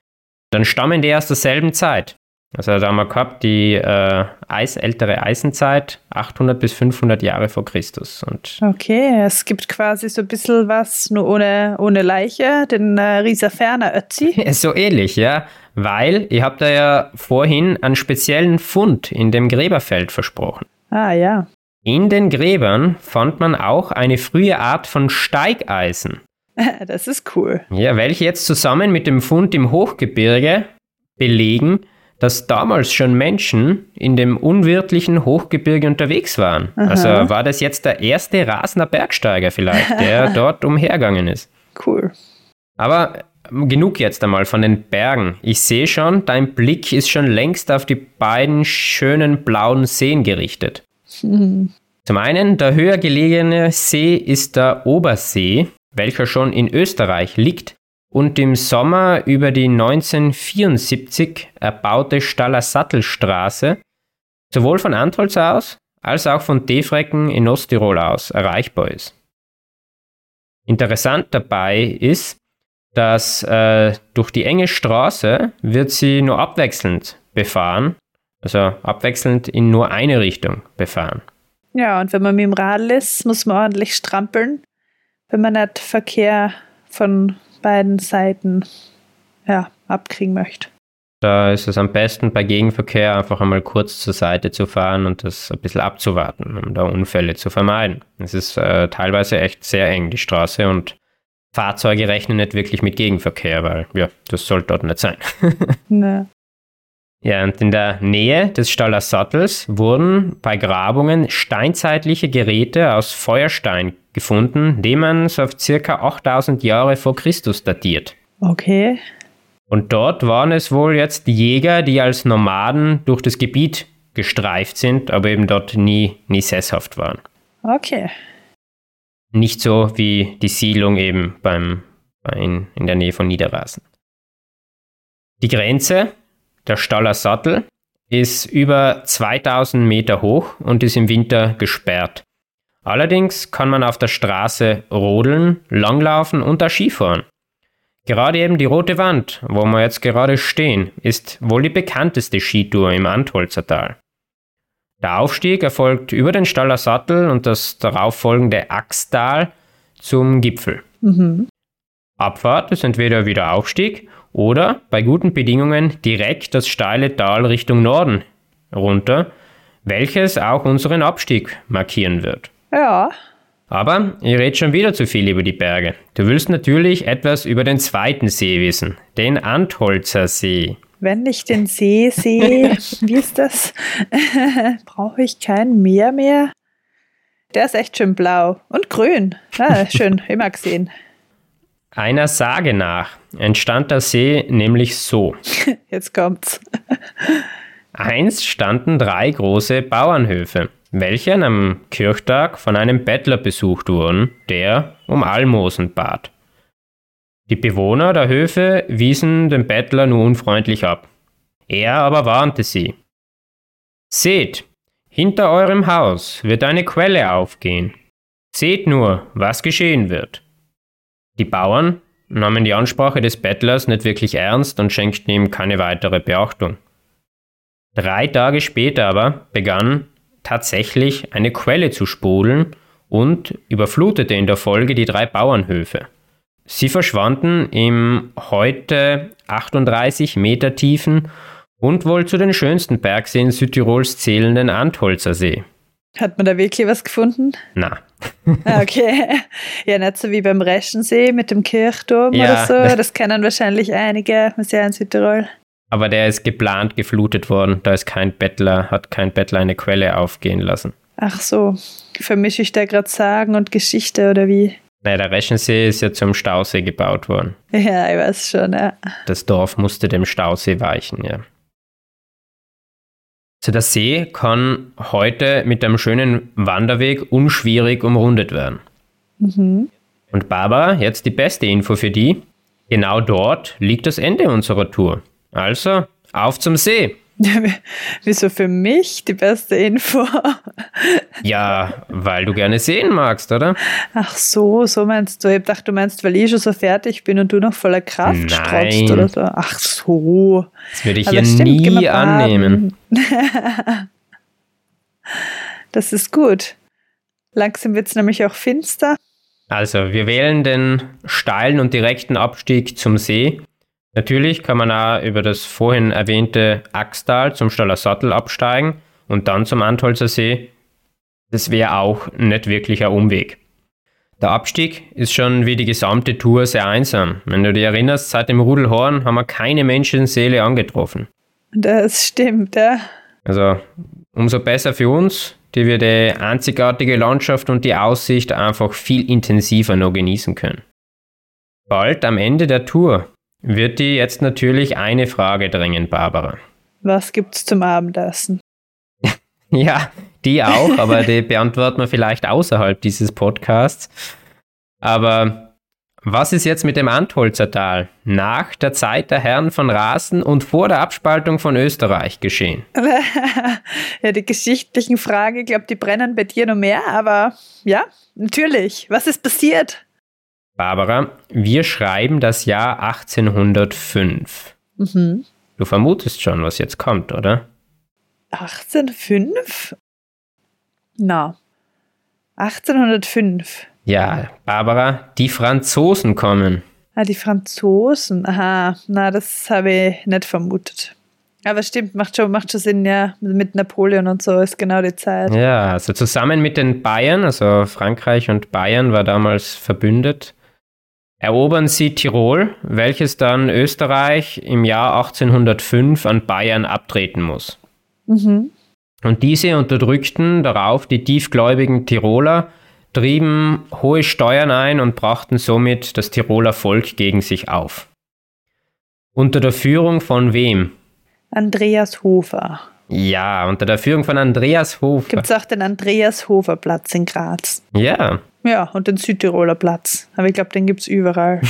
dann stammen die aus derselben Zeit. Also da haben wir gehabt die äh, Eis, ältere Eisenzeit, 800 bis 500 Jahre vor Christus. Und okay, es gibt quasi so ein bisschen was nur ohne, ohne Leiche, den äh, Rieser Ferner Ötzi. so ähnlich, ja. Weil ihr habt da ja vorhin einen speziellen Fund in dem Gräberfeld versprochen. Ah ja. In den Gräbern fand man auch eine frühe Art von Steigeisen. Das ist cool. Ja, welche jetzt zusammen mit dem Fund im Hochgebirge belegen, dass damals schon Menschen in dem unwirtlichen Hochgebirge unterwegs waren. Aha. Also war das jetzt der erste Rasender Bergsteiger vielleicht, der dort umhergegangen ist. Cool. Aber genug jetzt einmal von den Bergen. Ich sehe schon, dein Blick ist schon längst auf die beiden schönen blauen Seen gerichtet. Mhm. Zum einen, der höher gelegene See ist der Obersee, welcher schon in Österreich liegt und im Sommer über die 1974 erbaute Staller Sattelstraße sowohl von Antholz aus als auch von Defrecken in Osttirol aus erreichbar ist. Interessant dabei ist, dass äh, durch die enge Straße wird sie nur abwechselnd befahren, also abwechselnd in nur eine Richtung befahren. Ja, und wenn man mit dem Radl ist, muss man ordentlich strampeln, wenn man nicht Verkehr von beiden Seiten ja, abkriegen möchte. Da ist es am besten bei Gegenverkehr einfach einmal kurz zur Seite zu fahren und das ein bisschen abzuwarten, um da Unfälle zu vermeiden. Es ist äh, teilweise echt sehr eng, die Straße, und Fahrzeuge rechnen nicht wirklich mit Gegenverkehr, weil ja, das sollte dort nicht sein. nee. Ja, und in der Nähe des Staller Sattels wurden bei Grabungen steinzeitliche Geräte aus Feuerstein gefunden, die man so auf circa 8000 Jahre vor Christus datiert. Okay. Und dort waren es wohl jetzt Jäger, die als Nomaden durch das Gebiet gestreift sind, aber eben dort nie, nie sesshaft waren. Okay. Nicht so wie die Siedlung eben beim, in, in der Nähe von Niederrasen. Die Grenze, der Staller Sattel, ist über 2000 Meter hoch und ist im Winter gesperrt. Allerdings kann man auf der Straße rodeln, langlaufen und auch Skifahren. Gerade eben die Rote Wand, wo wir jetzt gerade stehen, ist wohl die bekannteste Skitour im Antholzer Tal. Der Aufstieg erfolgt über den Staller Sattel und das darauffolgende Axtal zum Gipfel. Mhm. Abfahrt ist entweder wieder Aufstieg oder bei guten Bedingungen direkt das steile Tal Richtung Norden runter, welches auch unseren Abstieg markieren wird. Ja. Aber ihr redet schon wieder zu viel über die Berge. Du willst natürlich etwas über den zweiten See wissen, den Antholzer See. Wenn ich den See sehe, wie ist das? Brauche ich kein Meer mehr? Der ist echt schön blau und grün. Ah, schön, immer gesehen. Einer Sage nach entstand der See nämlich so. Jetzt kommt's. Einst standen drei große Bauernhöfe welche an einem Kirchtag von einem Bettler besucht wurden, der um Almosen bat. Die Bewohner der Höfe wiesen den Bettler nur unfreundlich ab. Er aber warnte sie. Seht, hinter eurem Haus wird eine Quelle aufgehen. Seht nur, was geschehen wird. Die Bauern nahmen die Ansprache des Bettlers nicht wirklich ernst und schenkten ihm keine weitere Beachtung. Drei Tage später aber begann tatsächlich eine Quelle zu sprudeln und überflutete in der Folge die drei Bauernhöfe. Sie verschwanden im heute 38 Meter tiefen und wohl zu den schönsten Bergseen Südtirols zählenden Antholzer See. Hat man da wirklich was gefunden? Na. Ah, okay. Ja, nicht so wie beim Reschensee mit dem Kirchturm ja, oder so. Das kennen wahrscheinlich einige Museen in Südtirol. Aber der ist geplant geflutet worden. Da ist kein Bettler, hat kein Bettler eine Quelle aufgehen lassen. Ach so, vermische ich da gerade Sagen und Geschichte oder wie? Naja, der Reschensee ist ja zum Stausee gebaut worden. Ja, ich weiß schon, ja. Das Dorf musste dem Stausee weichen, ja. Also der See kann heute mit einem schönen Wanderweg unschwierig umrundet werden. Mhm. Und Barbara, jetzt die beste Info für die. Genau dort liegt das Ende unserer Tour. Also, auf zum See. Wieso für mich die beste Info? ja, weil du gerne sehen magst, oder? Ach so, so meinst du. Ich dachte, du meinst, weil ich schon so fertig bin und du noch voller Kraft strotzt oder so. Ach so. Das würde ich Aber ja stimmt, nie annehmen. Das ist gut. Langsam wird es nämlich auch finster. Also, wir wählen den steilen und direkten Abstieg zum See. Natürlich kann man auch über das vorhin erwähnte Axtal zum Staller Sattel absteigen und dann zum Antholzer See. Das wäre auch nicht wirklich ein Umweg. Der Abstieg ist schon wie die gesamte Tour sehr einsam. Wenn du dich erinnerst, seit dem Rudelhorn haben wir keine Menschenseele angetroffen. Das stimmt, ja. Also umso besser für uns, die wir die einzigartige Landschaft und die Aussicht einfach viel intensiver noch genießen können. Bald am Ende der Tour wird dir jetzt natürlich eine Frage drängen, Barbara. Was gibt's zum Abendessen? Ja, die auch, aber die beantworten wir vielleicht außerhalb dieses Podcasts. Aber was ist jetzt mit dem Antholzer Tal nach der Zeit der Herren von Rasen und vor der Abspaltung von Österreich geschehen? ja, die geschichtlichen Fragen, ich glaube, die brennen bei dir noch mehr, aber ja, natürlich. Was ist passiert? Barbara, wir schreiben das Jahr 1805. Mhm. Du vermutest schon, was jetzt kommt, oder? 1805? Na. 1805. Ja, Barbara, die Franzosen kommen. Ah, die Franzosen. Aha, na, das habe ich nicht vermutet. Aber stimmt, macht schon, macht schon Sinn, ja. Mit Napoleon und so ist genau die Zeit. Ja, also zusammen mit den Bayern, also Frankreich und Bayern war damals verbündet, erobern sie Tirol, welches dann Österreich im Jahr 1805 an Bayern abtreten muss. Mhm. Und diese unterdrückten darauf die tiefgläubigen Tiroler, trieben hohe Steuern ein und brachten somit das Tiroler Volk gegen sich auf. Unter der Führung von wem? Andreas Hofer. Ja, unter der Führung von Andreas Hofer. Gibt es auch den Andreas Hofer Platz in Graz? Ja, Ja, und den Südtiroler Platz. Aber ich glaube, den gibt es überall.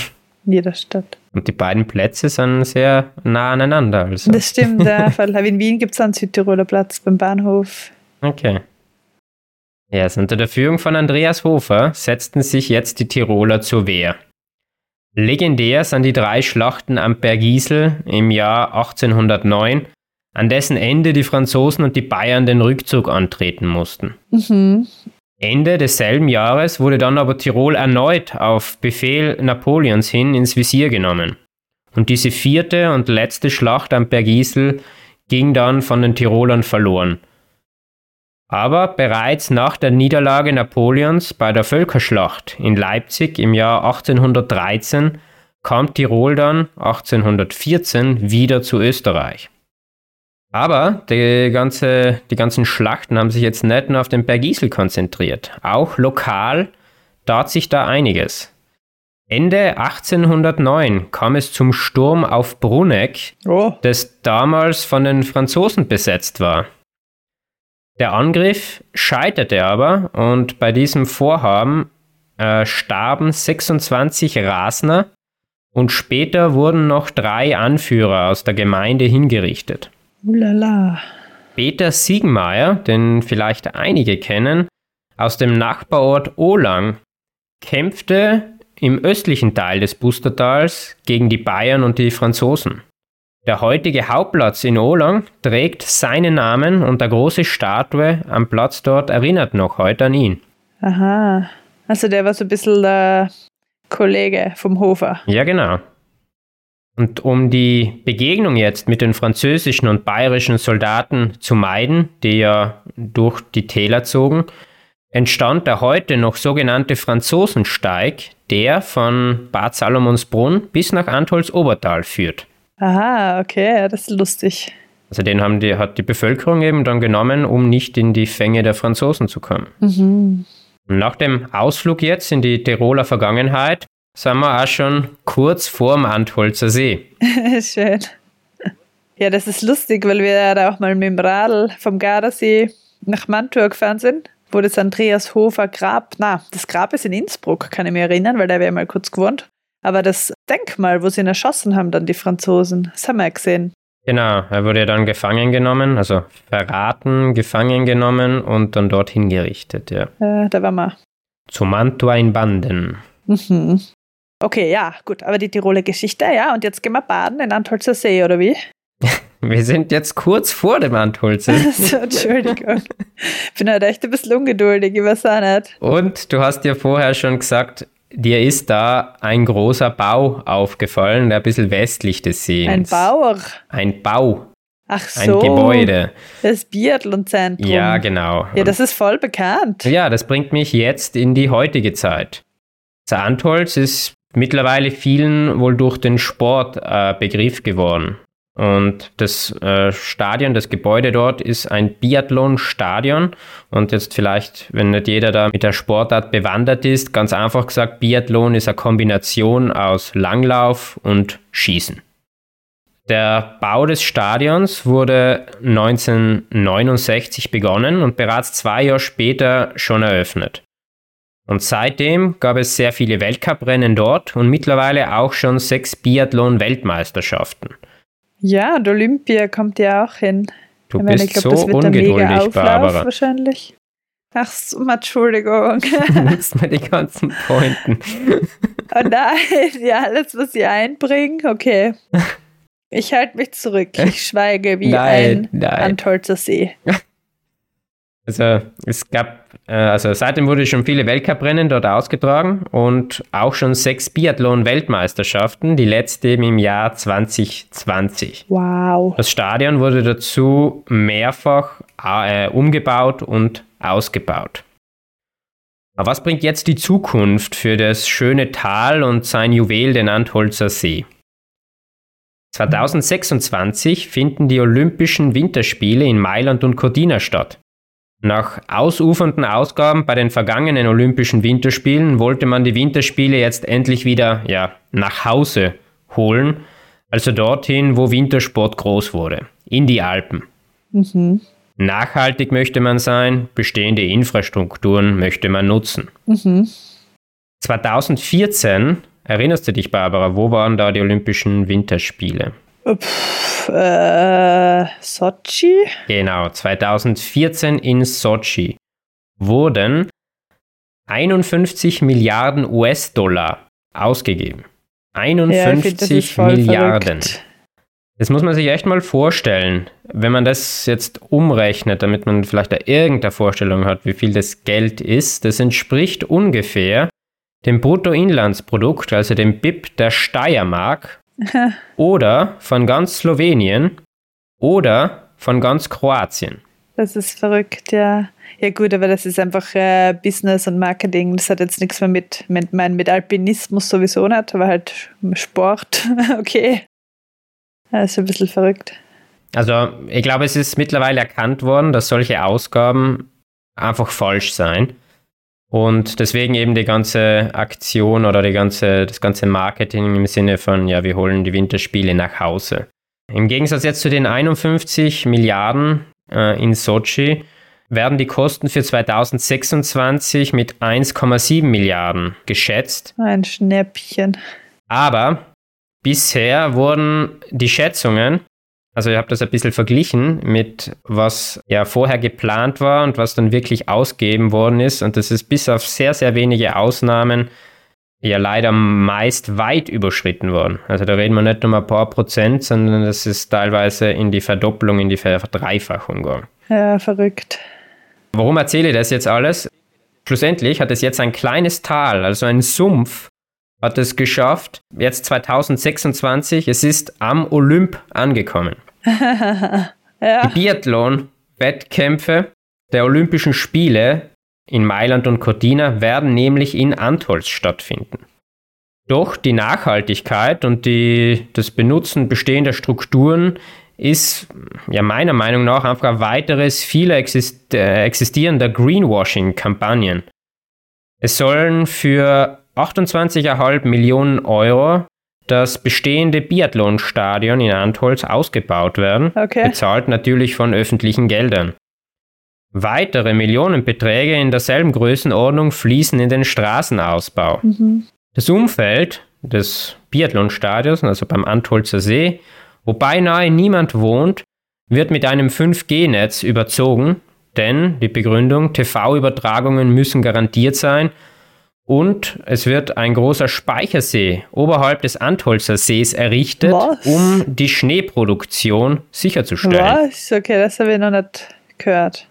In jeder Stadt. und die beiden Plätze sind sehr nah aneinander. Also. Das stimmt, ja. In Wien gibt es einen Südtiroler Platz beim Bahnhof. Okay. Ja, also unter der Führung von Andreas Hofer setzten sich jetzt die Tiroler zur Wehr. Legendär sind die drei Schlachten am Bergisel im Jahr 1809, an dessen Ende die Franzosen und die Bayern den Rückzug antreten mussten. Mhm. Ende desselben Jahres wurde dann aber Tirol erneut auf Befehl Napoleons hin ins Visier genommen. Und diese vierte und letzte Schlacht am Bergisel ging dann von den Tirolern verloren. Aber bereits nach der Niederlage Napoleons bei der Völkerschlacht in Leipzig im Jahr 1813 kam Tirol dann 1814 wieder zu Österreich. Aber die, ganze, die ganzen Schlachten haben sich jetzt nicht nur auf den Bergisel konzentriert. Auch lokal tat sich da einiges. Ende 1809 kam es zum Sturm auf Bruneck, Oh, das damals von den Franzosen besetzt war. Der Angriff scheiterte aber und bei diesem Vorhaben äh, starben 26 Rasner und später wurden noch drei Anführer aus der Gemeinde hingerichtet. Ulala. Peter Siegmeier, den vielleicht einige kennen, aus dem Nachbarort Olang, kämpfte im östlichen Teil des Bustertals gegen die Bayern und die Franzosen. Der heutige Hauptplatz in Olang trägt seinen Namen und der große Statue am Platz dort erinnert noch heute an ihn. Aha. Also der war so ein bisschen der Kollege vom Hofer. Ja, genau. Und um die Begegnung jetzt mit den französischen und bayerischen Soldaten zu meiden, die ja durch die Täler zogen, entstand der heute noch sogenannte Franzosensteig, der von Bad Salomonsbrunn bis nach Antholz Obertal führt. Aha, okay, das ist lustig. Also den haben die, hat die Bevölkerung eben dann genommen, um nicht in die Fänge der Franzosen zu kommen. Mhm. Und nach dem Ausflug jetzt in die Tiroler Vergangenheit sind wir auch schon kurz vorm Antholzer See. Schön. Ja, das ist lustig, weil wir ja da auch mal mit dem Radl vom Gardasee nach Mantua gefahren sind. wo das Andreas Hofer Grab, na, das Grab ist in Innsbruck, kann ich mich erinnern, weil da wäre mal kurz gewohnt. Aber das Denkmal, wo sie ihn erschossen haben, dann die Franzosen, das haben wir ja gesehen. Genau, er wurde dann gefangen genommen, also verraten, gefangen genommen und dann dorthin gerichtet, ja. Äh, da waren wir. Zu Mantua in Banden. Mhm. Okay, ja, gut, aber die Tiroler Geschichte, ja, und jetzt gehen wir baden in Antholzer See, oder wie? Wir sind jetzt kurz vor dem Antholzer. so, Entschuldigung. Ich bin halt echt ein bisschen ungeduldig, ich weiß auch nicht. Und du hast ja vorher schon gesagt, dir ist da ein großer Bau aufgefallen, der ein bisschen westlich des Sees. Ein Bauer. Ein Bau. Ach so. Ein Gebäude. Das Biathlonzentrum. Ja, genau. Ja, das ist voll bekannt. Ja, das bringt mich jetzt in die heutige Zeit. Das Antholz ist mittlerweile vielen wohl durch den Sport äh, Begriff geworden. Und das äh, Stadion, das Gebäude dort ist ein Biathlon-Stadion. Und jetzt vielleicht, wenn nicht jeder da mit der Sportart bewandert ist, ganz einfach gesagt, Biathlon ist eine Kombination aus Langlauf und Schießen. Der Bau des Stadions wurde 1969 begonnen und bereits zwei Jahre später schon eröffnet. Und seitdem gab es sehr viele Weltcuprennen dort und mittlerweile auch schon sechs Biathlon-Weltmeisterschaften. Ja, und Olympia kommt ja auch hin. Du ich meine, bist ich glaub, so ungeduldig, Barbara. wahrscheinlich. Ach so, Entschuldigung. Du nutzt mir die ganzen Pointen. oh nein, ja, alles, was ich einbringe, okay. Ich halte mich zurück. Ich schweige wie Nein, ein nein. Antolzer See. Also es gab, äh, also seitdem wurde schon viele Weltcuprennen dort ausgetragen und auch schon sechs Biathlon-Weltmeisterschaften, die letzte eben im Jahr 2020. Wow. Das Stadion wurde dazu mehrfach äh, umgebaut und ausgebaut. Aber was bringt jetzt die Zukunft für das schöne Tal und sein Juwel, den Antholzer See? 2026 finden die Olympischen Winterspiele in Mailand und Cortina statt. Nach ausufernden Ausgaben bei den vergangenen Olympischen Winterspielen wollte man die Winterspiele jetzt endlich wieder ja, nach Hause holen, also dorthin, wo Wintersport groß wurde, in die Alpen. Mhm. Nachhaltig möchte man sein, bestehende Infrastrukturen möchte man nutzen. Mhm. 2014, erinnerst du dich, Barbara, wo waren da die Olympischen Winterspiele? Pff, äh, Sochi? Genau, 2014 in Sochi wurden 51 Milliarden US-Dollar ausgegeben. Ja, ich find, das 51 ist voll Milliarden. verrückt. Das muss man sich echt mal vorstellen, wenn man das jetzt umrechnet, damit man vielleicht da irgendeine Vorstellung hat, wie viel das Geld ist. Das entspricht ungefähr dem Bruttoinlandsprodukt, also dem BIP der Steiermark oder von ganz Slowenien oder von ganz Kroatien. Das ist verrückt, ja. Ja gut, aber das ist einfach äh, Business und Marketing. Das hat jetzt nichts mehr mit, mit, mein, mit Alpinismus sowieso nicht, aber halt Sport, okay. Das ist ein bisschen verrückt. Also ich glaube, es ist mittlerweile erkannt worden, dass solche Ausgaben einfach falsch seien. Und deswegen eben die ganze Aktion oder die ganze, das ganze Marketing im Sinne von, ja, wir holen die Winterspiele nach Hause. Im Gegensatz jetzt zu den 51 Milliarden äh, in Sochi werden die Kosten für 2026 mit 1,7 Milliarden geschätzt. Ein Schnäppchen. Aber bisher wurden die Schätzungen, also ich habe das ein bisschen verglichen mit was ja vorher geplant war und was dann wirklich ausgegeben worden ist. Und das ist bis auf sehr, sehr wenige Ausnahmen ja leider meist weit überschritten worden. Also da reden wir nicht nur ein paar Prozent, sondern das ist teilweise in die Verdopplung, in die Verdreifachung gegangen. Ja, verrückt. Warum erzähle ich das jetzt alles? Schlussendlich hat es jetzt ein kleines Tal, also ein Sumpf, hat es geschafft, jetzt 2026, es ist am Olymp angekommen. ja. Die Biathlon-Wettkämpfe der Olympischen Spiele in Mailand und Cortina werden nämlich in Antholz stattfinden. Doch die Nachhaltigkeit und die, das Benutzen bestehender Strukturen ist ja meiner Meinung nach einfach ein weiteres vieler exist äh, existierender Greenwashing-Kampagnen. Es sollen für 28,5 Millionen Euro das bestehende Biathlonstadion in Antholz ausgebaut werden, Okay. bezahlt natürlich von öffentlichen Geldern. Weitere Millionenbeträge in derselben Größenordnung fließen in den Straßenausbau. Mhm. Das Umfeld des Biathlonstadions, also beim Antholzer See, wo beinahe niemand wohnt, wird mit einem 5G-Netz überzogen, denn die Begründung, TV-Übertragungen müssen garantiert sein und es wird ein großer Speichersee oberhalb des Antholzer Sees errichtet, Was? um die Schneeproduktion sicherzustellen. Was? Okay, das habe ich noch nicht gehört.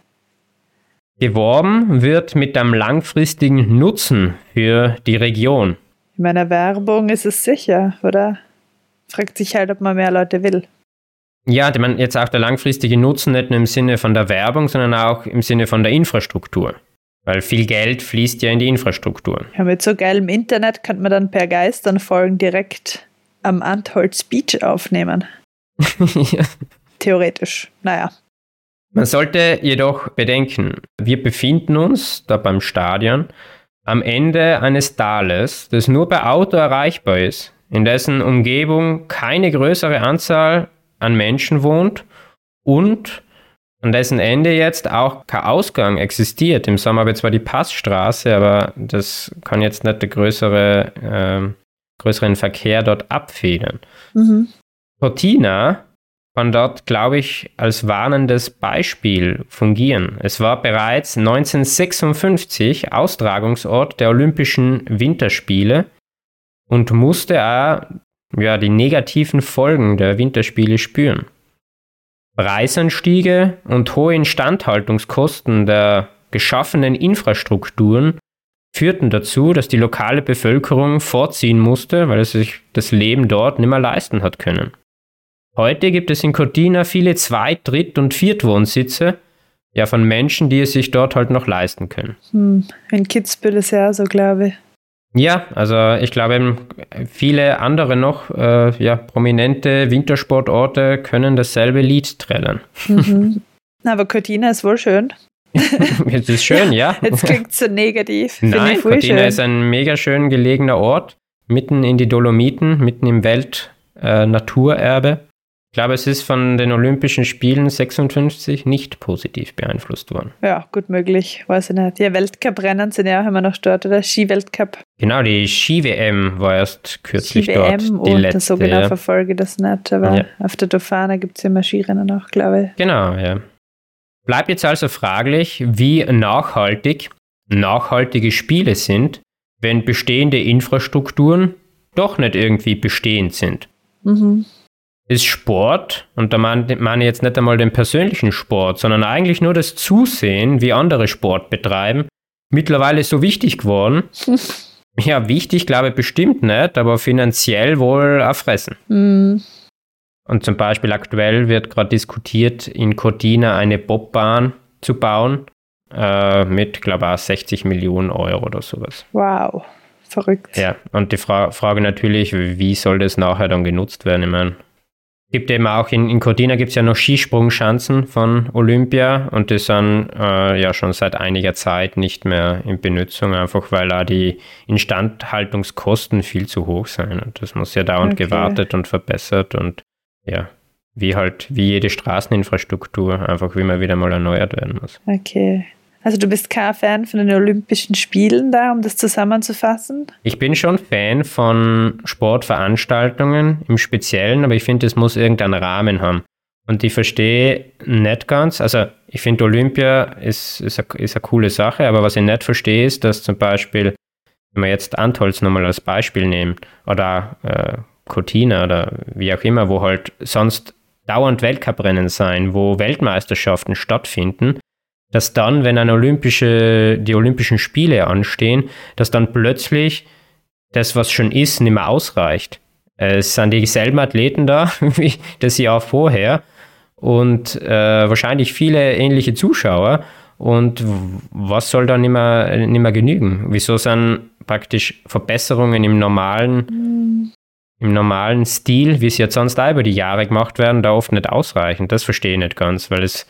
Geworben wird mit einem langfristigen Nutzen für die Region. In meiner Werbung ist es sicher, oder? Fragt sich halt, ob man mehr Leute will. Ja, ich meine, jetzt auch der langfristige Nutzen nicht nur im Sinne von der Werbung, sondern auch im Sinne von der Infrastruktur. Weil viel Geld fließt ja in die Infrastruktur. Ja, mit so geilem Internet könnte man dann per Geisternfolgen direkt am Antholz Beach aufnehmen. ja. Theoretisch, naja. Man sollte jedoch bedenken, wir befinden uns da beim Stadion am Ende eines Tales, das nur per Auto erreichbar ist, in dessen Umgebung keine größere Anzahl an Menschen wohnt und an dessen Ende jetzt auch kein Ausgang existiert. Im Sommer habe ich zwar die Passstraße, aber das kann jetzt nicht der größere, äh, größeren Verkehr dort abfedern. Mhm. Cortina kann dort, glaube ich, als warnendes Beispiel fungieren. Es war bereits 1956 Austragungsort der Olympischen Winterspiele und musste auch ja, die negativen Folgen der Winterspiele spüren. Preisanstiege und hohe Instandhaltungskosten der geschaffenen Infrastrukturen führten dazu, dass die lokale Bevölkerung vorziehen musste, weil es sich das Leben dort nicht mehr leisten hat können. Heute gibt es in Cortina viele Zweit-, Dritt- und Viertwohnsitze, ja, von Menschen, die es sich dort halt noch leisten können. Hm, in Kitzbühel ist ja so, glaube ich. Ja, also ich glaube, viele andere noch, äh, ja, prominente Wintersportorte können dasselbe Lied trällern. Mhm. Aber Cortina ist wohl schön. es ist schön, ja. Jetzt klingt es so negativ. Nein, Cortina schön. ist ein mega schön gelegener Ort, mitten in die Dolomiten, mitten im Weltnaturerbe. Ich glaube, es ist von den Olympischen Spielen 56 nicht positiv beeinflusst worden. Ja, gut möglich. Weiß ich nicht. Die Weltcup-Rennen sind ja auch immer noch dort, oder? Ski-Weltcup. Genau, die Ski-WM war erst kürzlich dort. Die oh, letzte, so genau ja. verfolge das nicht, aber ja. auf der Dauphane gibt es ja immer Skirennen auch, glaube ich. Genau, ja. Bleibt jetzt also fraglich, wie nachhaltig nachhaltige Spiele sind, wenn bestehende Infrastrukturen doch nicht irgendwie bestehend sind. Mhm ist Sport, und da meine ich jetzt nicht einmal den persönlichen Sport, sondern eigentlich nur das Zusehen, wie andere Sport betreiben, mittlerweile so wichtig geworden. ja, wichtig glaube ich bestimmt nicht, aber finanziell wohl erfressen. Mm. Und zum Beispiel aktuell wird gerade diskutiert, in Cortina eine Bobbahn zu bauen äh, mit, glaube ich, 60 Millionen Euro oder sowas. Wow, verrückt. Ja, und die Fra Frage natürlich, wie soll das nachher dann genutzt werden? Ich meine, gibt eben auch in, in Cortina gibt es ja noch Skisprungschanzen von Olympia und die sind äh, ja schon seit einiger Zeit nicht mehr in Benutzung, einfach weil da die Instandhaltungskosten viel zu hoch sind. Und das muss ja dauernd okay. gewartet und verbessert und ja, wie halt, wie jede Straßeninfrastruktur, einfach wie man wieder mal erneuert werden muss. Okay. Also du bist kein Fan von den Olympischen Spielen da, um das zusammenzufassen? Ich bin schon Fan von Sportveranstaltungen im Speziellen, aber ich finde, es muss irgendeinen Rahmen haben. Und ich verstehe nicht ganz, also ich finde Olympia ist, ist, eine, ist coole Sache, aber was ich nicht verstehe, ist, dass zum Beispiel, wenn wir jetzt Antholz nochmal als Beispiel nehmen, oder äh, Cortina oder wie auch immer, wo halt sonst dauernd Weltcuprennen sein, wo Weltmeisterschaften stattfinden, dass dann, wenn eine olympische, die Olympischen Spiele anstehen, dass dann plötzlich das, was schon ist, nicht mehr ausreicht. Es sind dieselben Athleten da wie das Jahr vorher und äh, wahrscheinlich viele ähnliche Zuschauer. Und was soll da nicht mehr, nicht mehr genügen? Wieso sind praktisch Verbesserungen im normalen, mhm. im normalen Stil, wie sie jetzt sonst auch über die Jahre gemacht werden, da oft nicht ausreichend? Das verstehe ich nicht ganz, weil es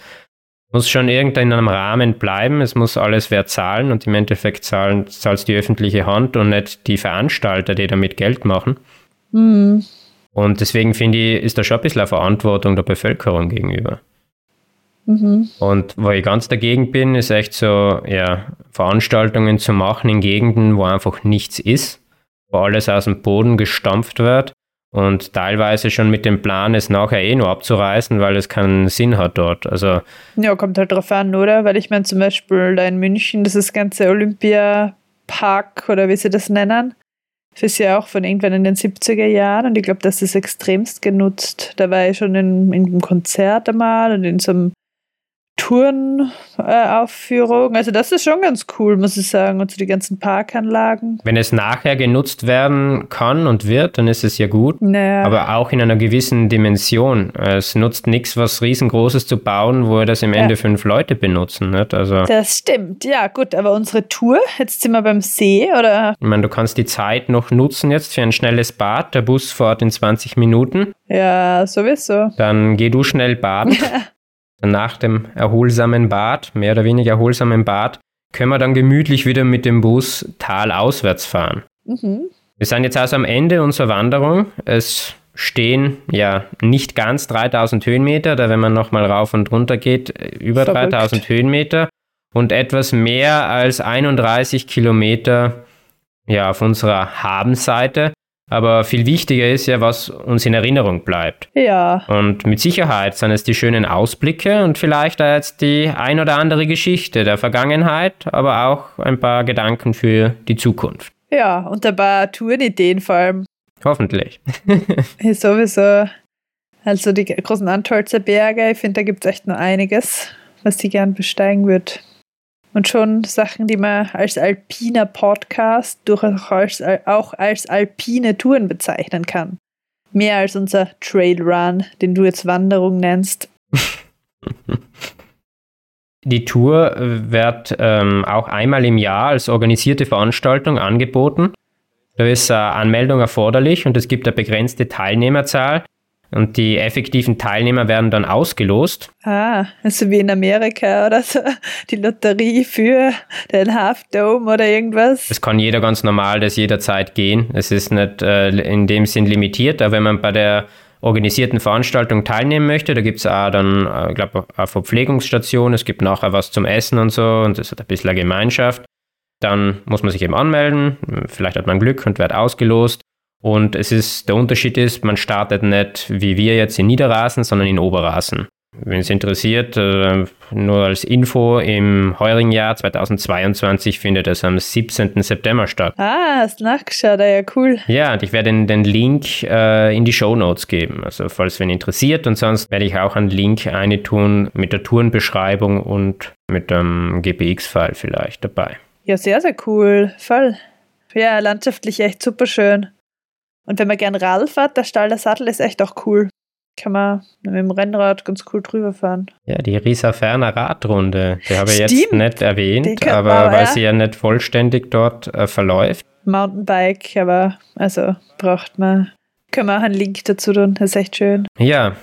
muss schon irgendeinem Rahmen bleiben. Es muss alles wer zahlen und im Endeffekt zahlen, zahlt die öffentliche Hand und nicht die Veranstalter, die damit Geld machen. Mhm. Und deswegen finde ich, ist da schon ein bisschen eine Verantwortung der Bevölkerung gegenüber. Mhm. Und wo ich ganz dagegen bin, ist echt so, ja, Veranstaltungen zu machen in Gegenden, wo einfach nichts ist, wo alles aus dem Boden gestampft wird und teilweise schon mit dem Plan, es nachher eh nur abzureißen, weil es keinen Sinn hat dort. Also ja, kommt halt drauf an, oder? Weil ich meine zum Beispiel da in München, das ist ganze Olympiapark oder wie sie das nennen, das ist ja auch von irgendwann in den 70er Jahren und ich glaube, das ist extremst genutzt. Da war ich schon in, in einem Konzert einmal und in so einem Tourenaufführung. also das ist schon ganz cool, muss ich sagen. Und so die ganzen Parkanlagen. Wenn es nachher genutzt werden kann und wird, dann ist es ja gut. Naja. Aber auch in einer gewissen Dimension. Es nutzt nichts, was riesengroßes zu bauen, wo das im ja. Ende fünf Leute benutzen. Nicht? Also das stimmt, ja gut. Aber unsere Tour, jetzt sind wir beim See, oder? Ich meine, du kannst die Zeit noch nutzen jetzt für ein schnelles Bad. Der Bus fährt in 20 Minuten. Ja, sowieso. Dann geh du schnell baden. nach dem erholsamen Bad, mehr oder weniger erholsamen Bad, können wir dann gemütlich wieder mit dem Bus talauswärts fahren. Mhm. Wir sind jetzt also am Ende unserer Wanderung. Es stehen ja nicht ganz 3000 Höhenmeter, da wenn man nochmal rauf und runter geht, über Verrückt. 3000 Höhenmeter und etwas mehr als 31 Kilometer ja, auf unserer Habenseite. Aber viel wichtiger ist ja, was uns in Erinnerung bleibt. Ja. Und mit Sicherheit sind es die schönen Ausblicke und vielleicht auch jetzt die ein oder andere Geschichte der Vergangenheit, aber auch ein paar Gedanken für die Zukunft. Ja, und ein paar Tourenideen vor allem. Hoffentlich. ja, sowieso. Also die großen Antolzer Berge, ich finde, da gibt es echt noch einiges, was ich gern besteigen würde und schon Sachen, die man als alpiner Podcast durchaus als, auch als alpine Touren bezeichnen kann. Mehr als unser Trail Run, den du jetzt Wanderung nennst. Die Tour wird ähm, auch einmal im Jahr als organisierte Veranstaltung angeboten. Da ist eine Anmeldung erforderlich und es gibt eine begrenzte Teilnehmerzahl. Und die effektiven Teilnehmer werden dann ausgelost. Ah, also wie in Amerika oder so. Die Lotterie für den Half Dome oder irgendwas. Es kann jeder ganz normal das jederzeit gehen. Es ist nicht äh, in dem Sinn limitiert, aber wenn man bei der organisierten Veranstaltung teilnehmen möchte, da gibt es auch dann, ich äh, glaube, eine Verpflegungsstation, es gibt nachher was zum Essen und so und es hat ein bisschen eine Gemeinschaft. Dann muss man sich eben anmelden, vielleicht hat man Glück und wird ausgelost. Und es ist, der Unterschied ist, man startet nicht wie wir jetzt in Niederrasen, sondern in Oberrasen. Wenn es interessiert, äh, nur als Info, im heurigen Jahr 2022 findet es am 17. September statt. Ah, hast nachgeschaut, ah ja cool. Ja, und ich werde den, den Link äh, in die Show Notes geben, also falls wen interessiert. Und sonst werde ich auch einen Link eine tun mit der Tourenbeschreibung und mit dem GPX-File vielleicht dabei. Ja, sehr, sehr cool, voll. Ja, landschaftlich echt super schön. Und wenn man gern Radl fährt, der Stall Sattel ist echt auch cool. Kann man mit dem Rennrad ganz cool drüber fahren. Ja, die Rieserferner Radrunde, die habe ich jetzt nicht erwähnt, aber, aber weil ja. sie ja nicht vollständig dort äh, verläuft. Mountainbike, aber also braucht man. Können wir auch einen Link dazu tun, das ist echt schön. Ja,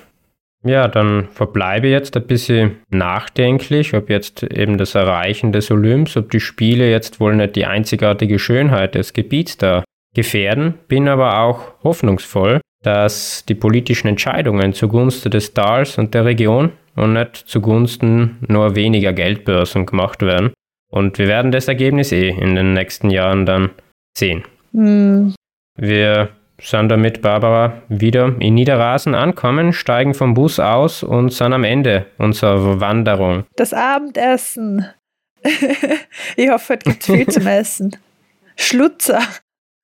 ja, dann verbleibe jetzt ein bisschen nachdenklich, ob jetzt eben das Erreichen des Olymps, ob die Spiele jetzt wohl nicht die einzigartige Schönheit des Gebiets da gefährden, bin aber auch hoffnungsvoll, dass die politischen Entscheidungen zugunsten des Stars und der Region und nicht zugunsten nur weniger Geldbörsen gemacht werden. Und wir werden das Ergebnis eh in den nächsten Jahren dann sehen. Mhm. Wir sind damit, Barbara, wieder in Niederrasen ankommen, steigen vom Bus aus und sind am Ende unserer Wanderung. Das Abendessen. ich hoffe, es gibt viel zum Essen. Schlutzer.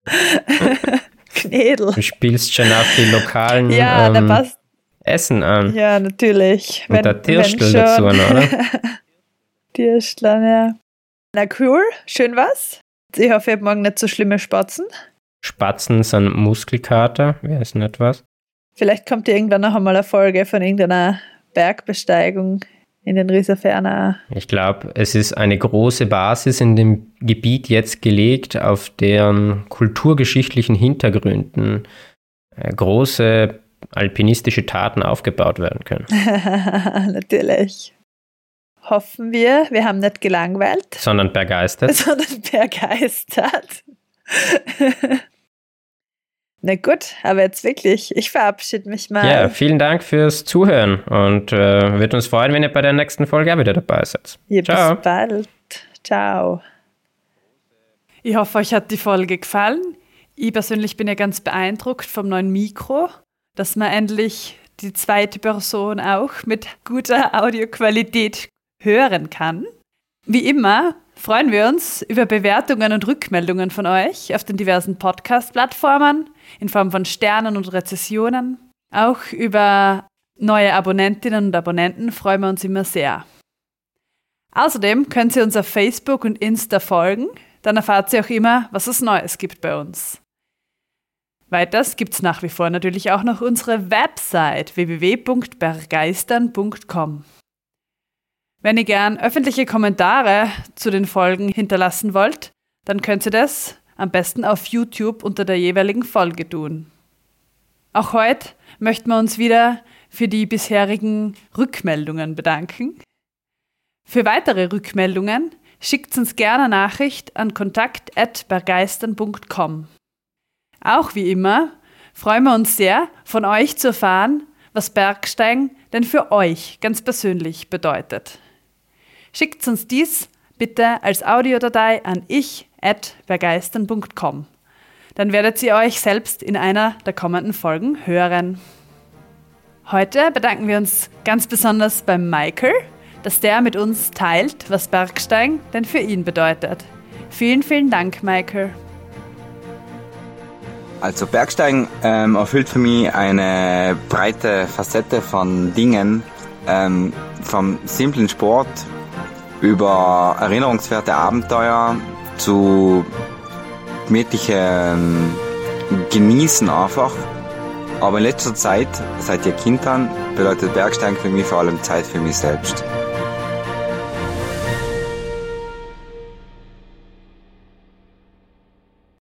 Knädel. Du spielst schon auf die lokalen ja, ähm, Essen an. Ja, natürlich. Wenn, der Tirstel dazu, oder? Tirsteln, ja. Na cool, schön was. Ich hoffe, ihr habt morgen nicht so schlimme Spatzen. Spatzen sind Muskelkater, wer ist nicht was? Vielleicht kommt irgendwann noch einmal eine Folge von irgendeiner Bergbesteigung in den Rieserferner. Ich glaube, es ist eine große Basis in dem Gebiet jetzt gelegt, auf deren kulturgeschichtlichen Hintergründen äh, große alpinistische Taten aufgebaut werden können. Natürlich. Hoffen wir, wir haben nicht gelangweilt. Sondern begeistert. Sondern begeistert. Na gut, aber jetzt wirklich, ich verabschiede mich mal. Ja, vielen Dank fürs Zuhören und äh, wird uns freuen, wenn ihr bei der nächsten Folge auch wieder dabei seid. Ja, Ciao. Bis bald. Ciao. Ich hoffe, euch hat die Folge gefallen. Ich persönlich bin ja ganz beeindruckt vom neuen Mikro, dass man endlich die zweite Person auch mit guter Audioqualität hören kann. Wie immer freuen wir uns über Bewertungen und Rückmeldungen von euch auf den diversen Podcast-Plattformen in Form von Sternen und Rezessionen. Auch über neue Abonnentinnen und Abonnenten freuen wir uns immer sehr. Außerdem könnt ihr uns auf Facebook und Insta folgen, dann erfahrt ihr auch immer, was es Neues gibt bei uns. Weiters gibt es nach wie vor natürlich auch noch unsere Website www.bergeistern.com. Wenn ihr gern öffentliche Kommentare zu den Folgen hinterlassen wollt, dann könnt ihr das am besten auf YouTube unter der jeweiligen Folge tun. Auch heute möchten wir uns wieder für die bisherigen Rückmeldungen bedanken. Für weitere Rückmeldungen schickt uns gerne Nachricht an kontakt@bergeistern.com. Auch wie immer freuen wir uns sehr, von euch zu erfahren, was Bergsteigen denn für euch ganz persönlich bedeutet. Schickt uns dies bitte als Audiodatei an ich@begeistern.com. Dann werdet ihr euch selbst in einer der kommenden Folgen hören. Heute bedanken wir uns ganz besonders beim Michael, dass der mit uns teilt, was Bergsteigen denn für ihn bedeutet. Vielen, vielen Dank, Michael. Also Bergsteigen ähm, erfüllt für mich eine breite Facette von Dingen, ähm, vom simplen Sport über erinnerungswerte Abenteuer zu gemütlichem Genießen einfach. Aber in letzter Zeit, seit ihr Kind an, bedeutet Bergsteigen für mich vor allem Zeit für mich selbst.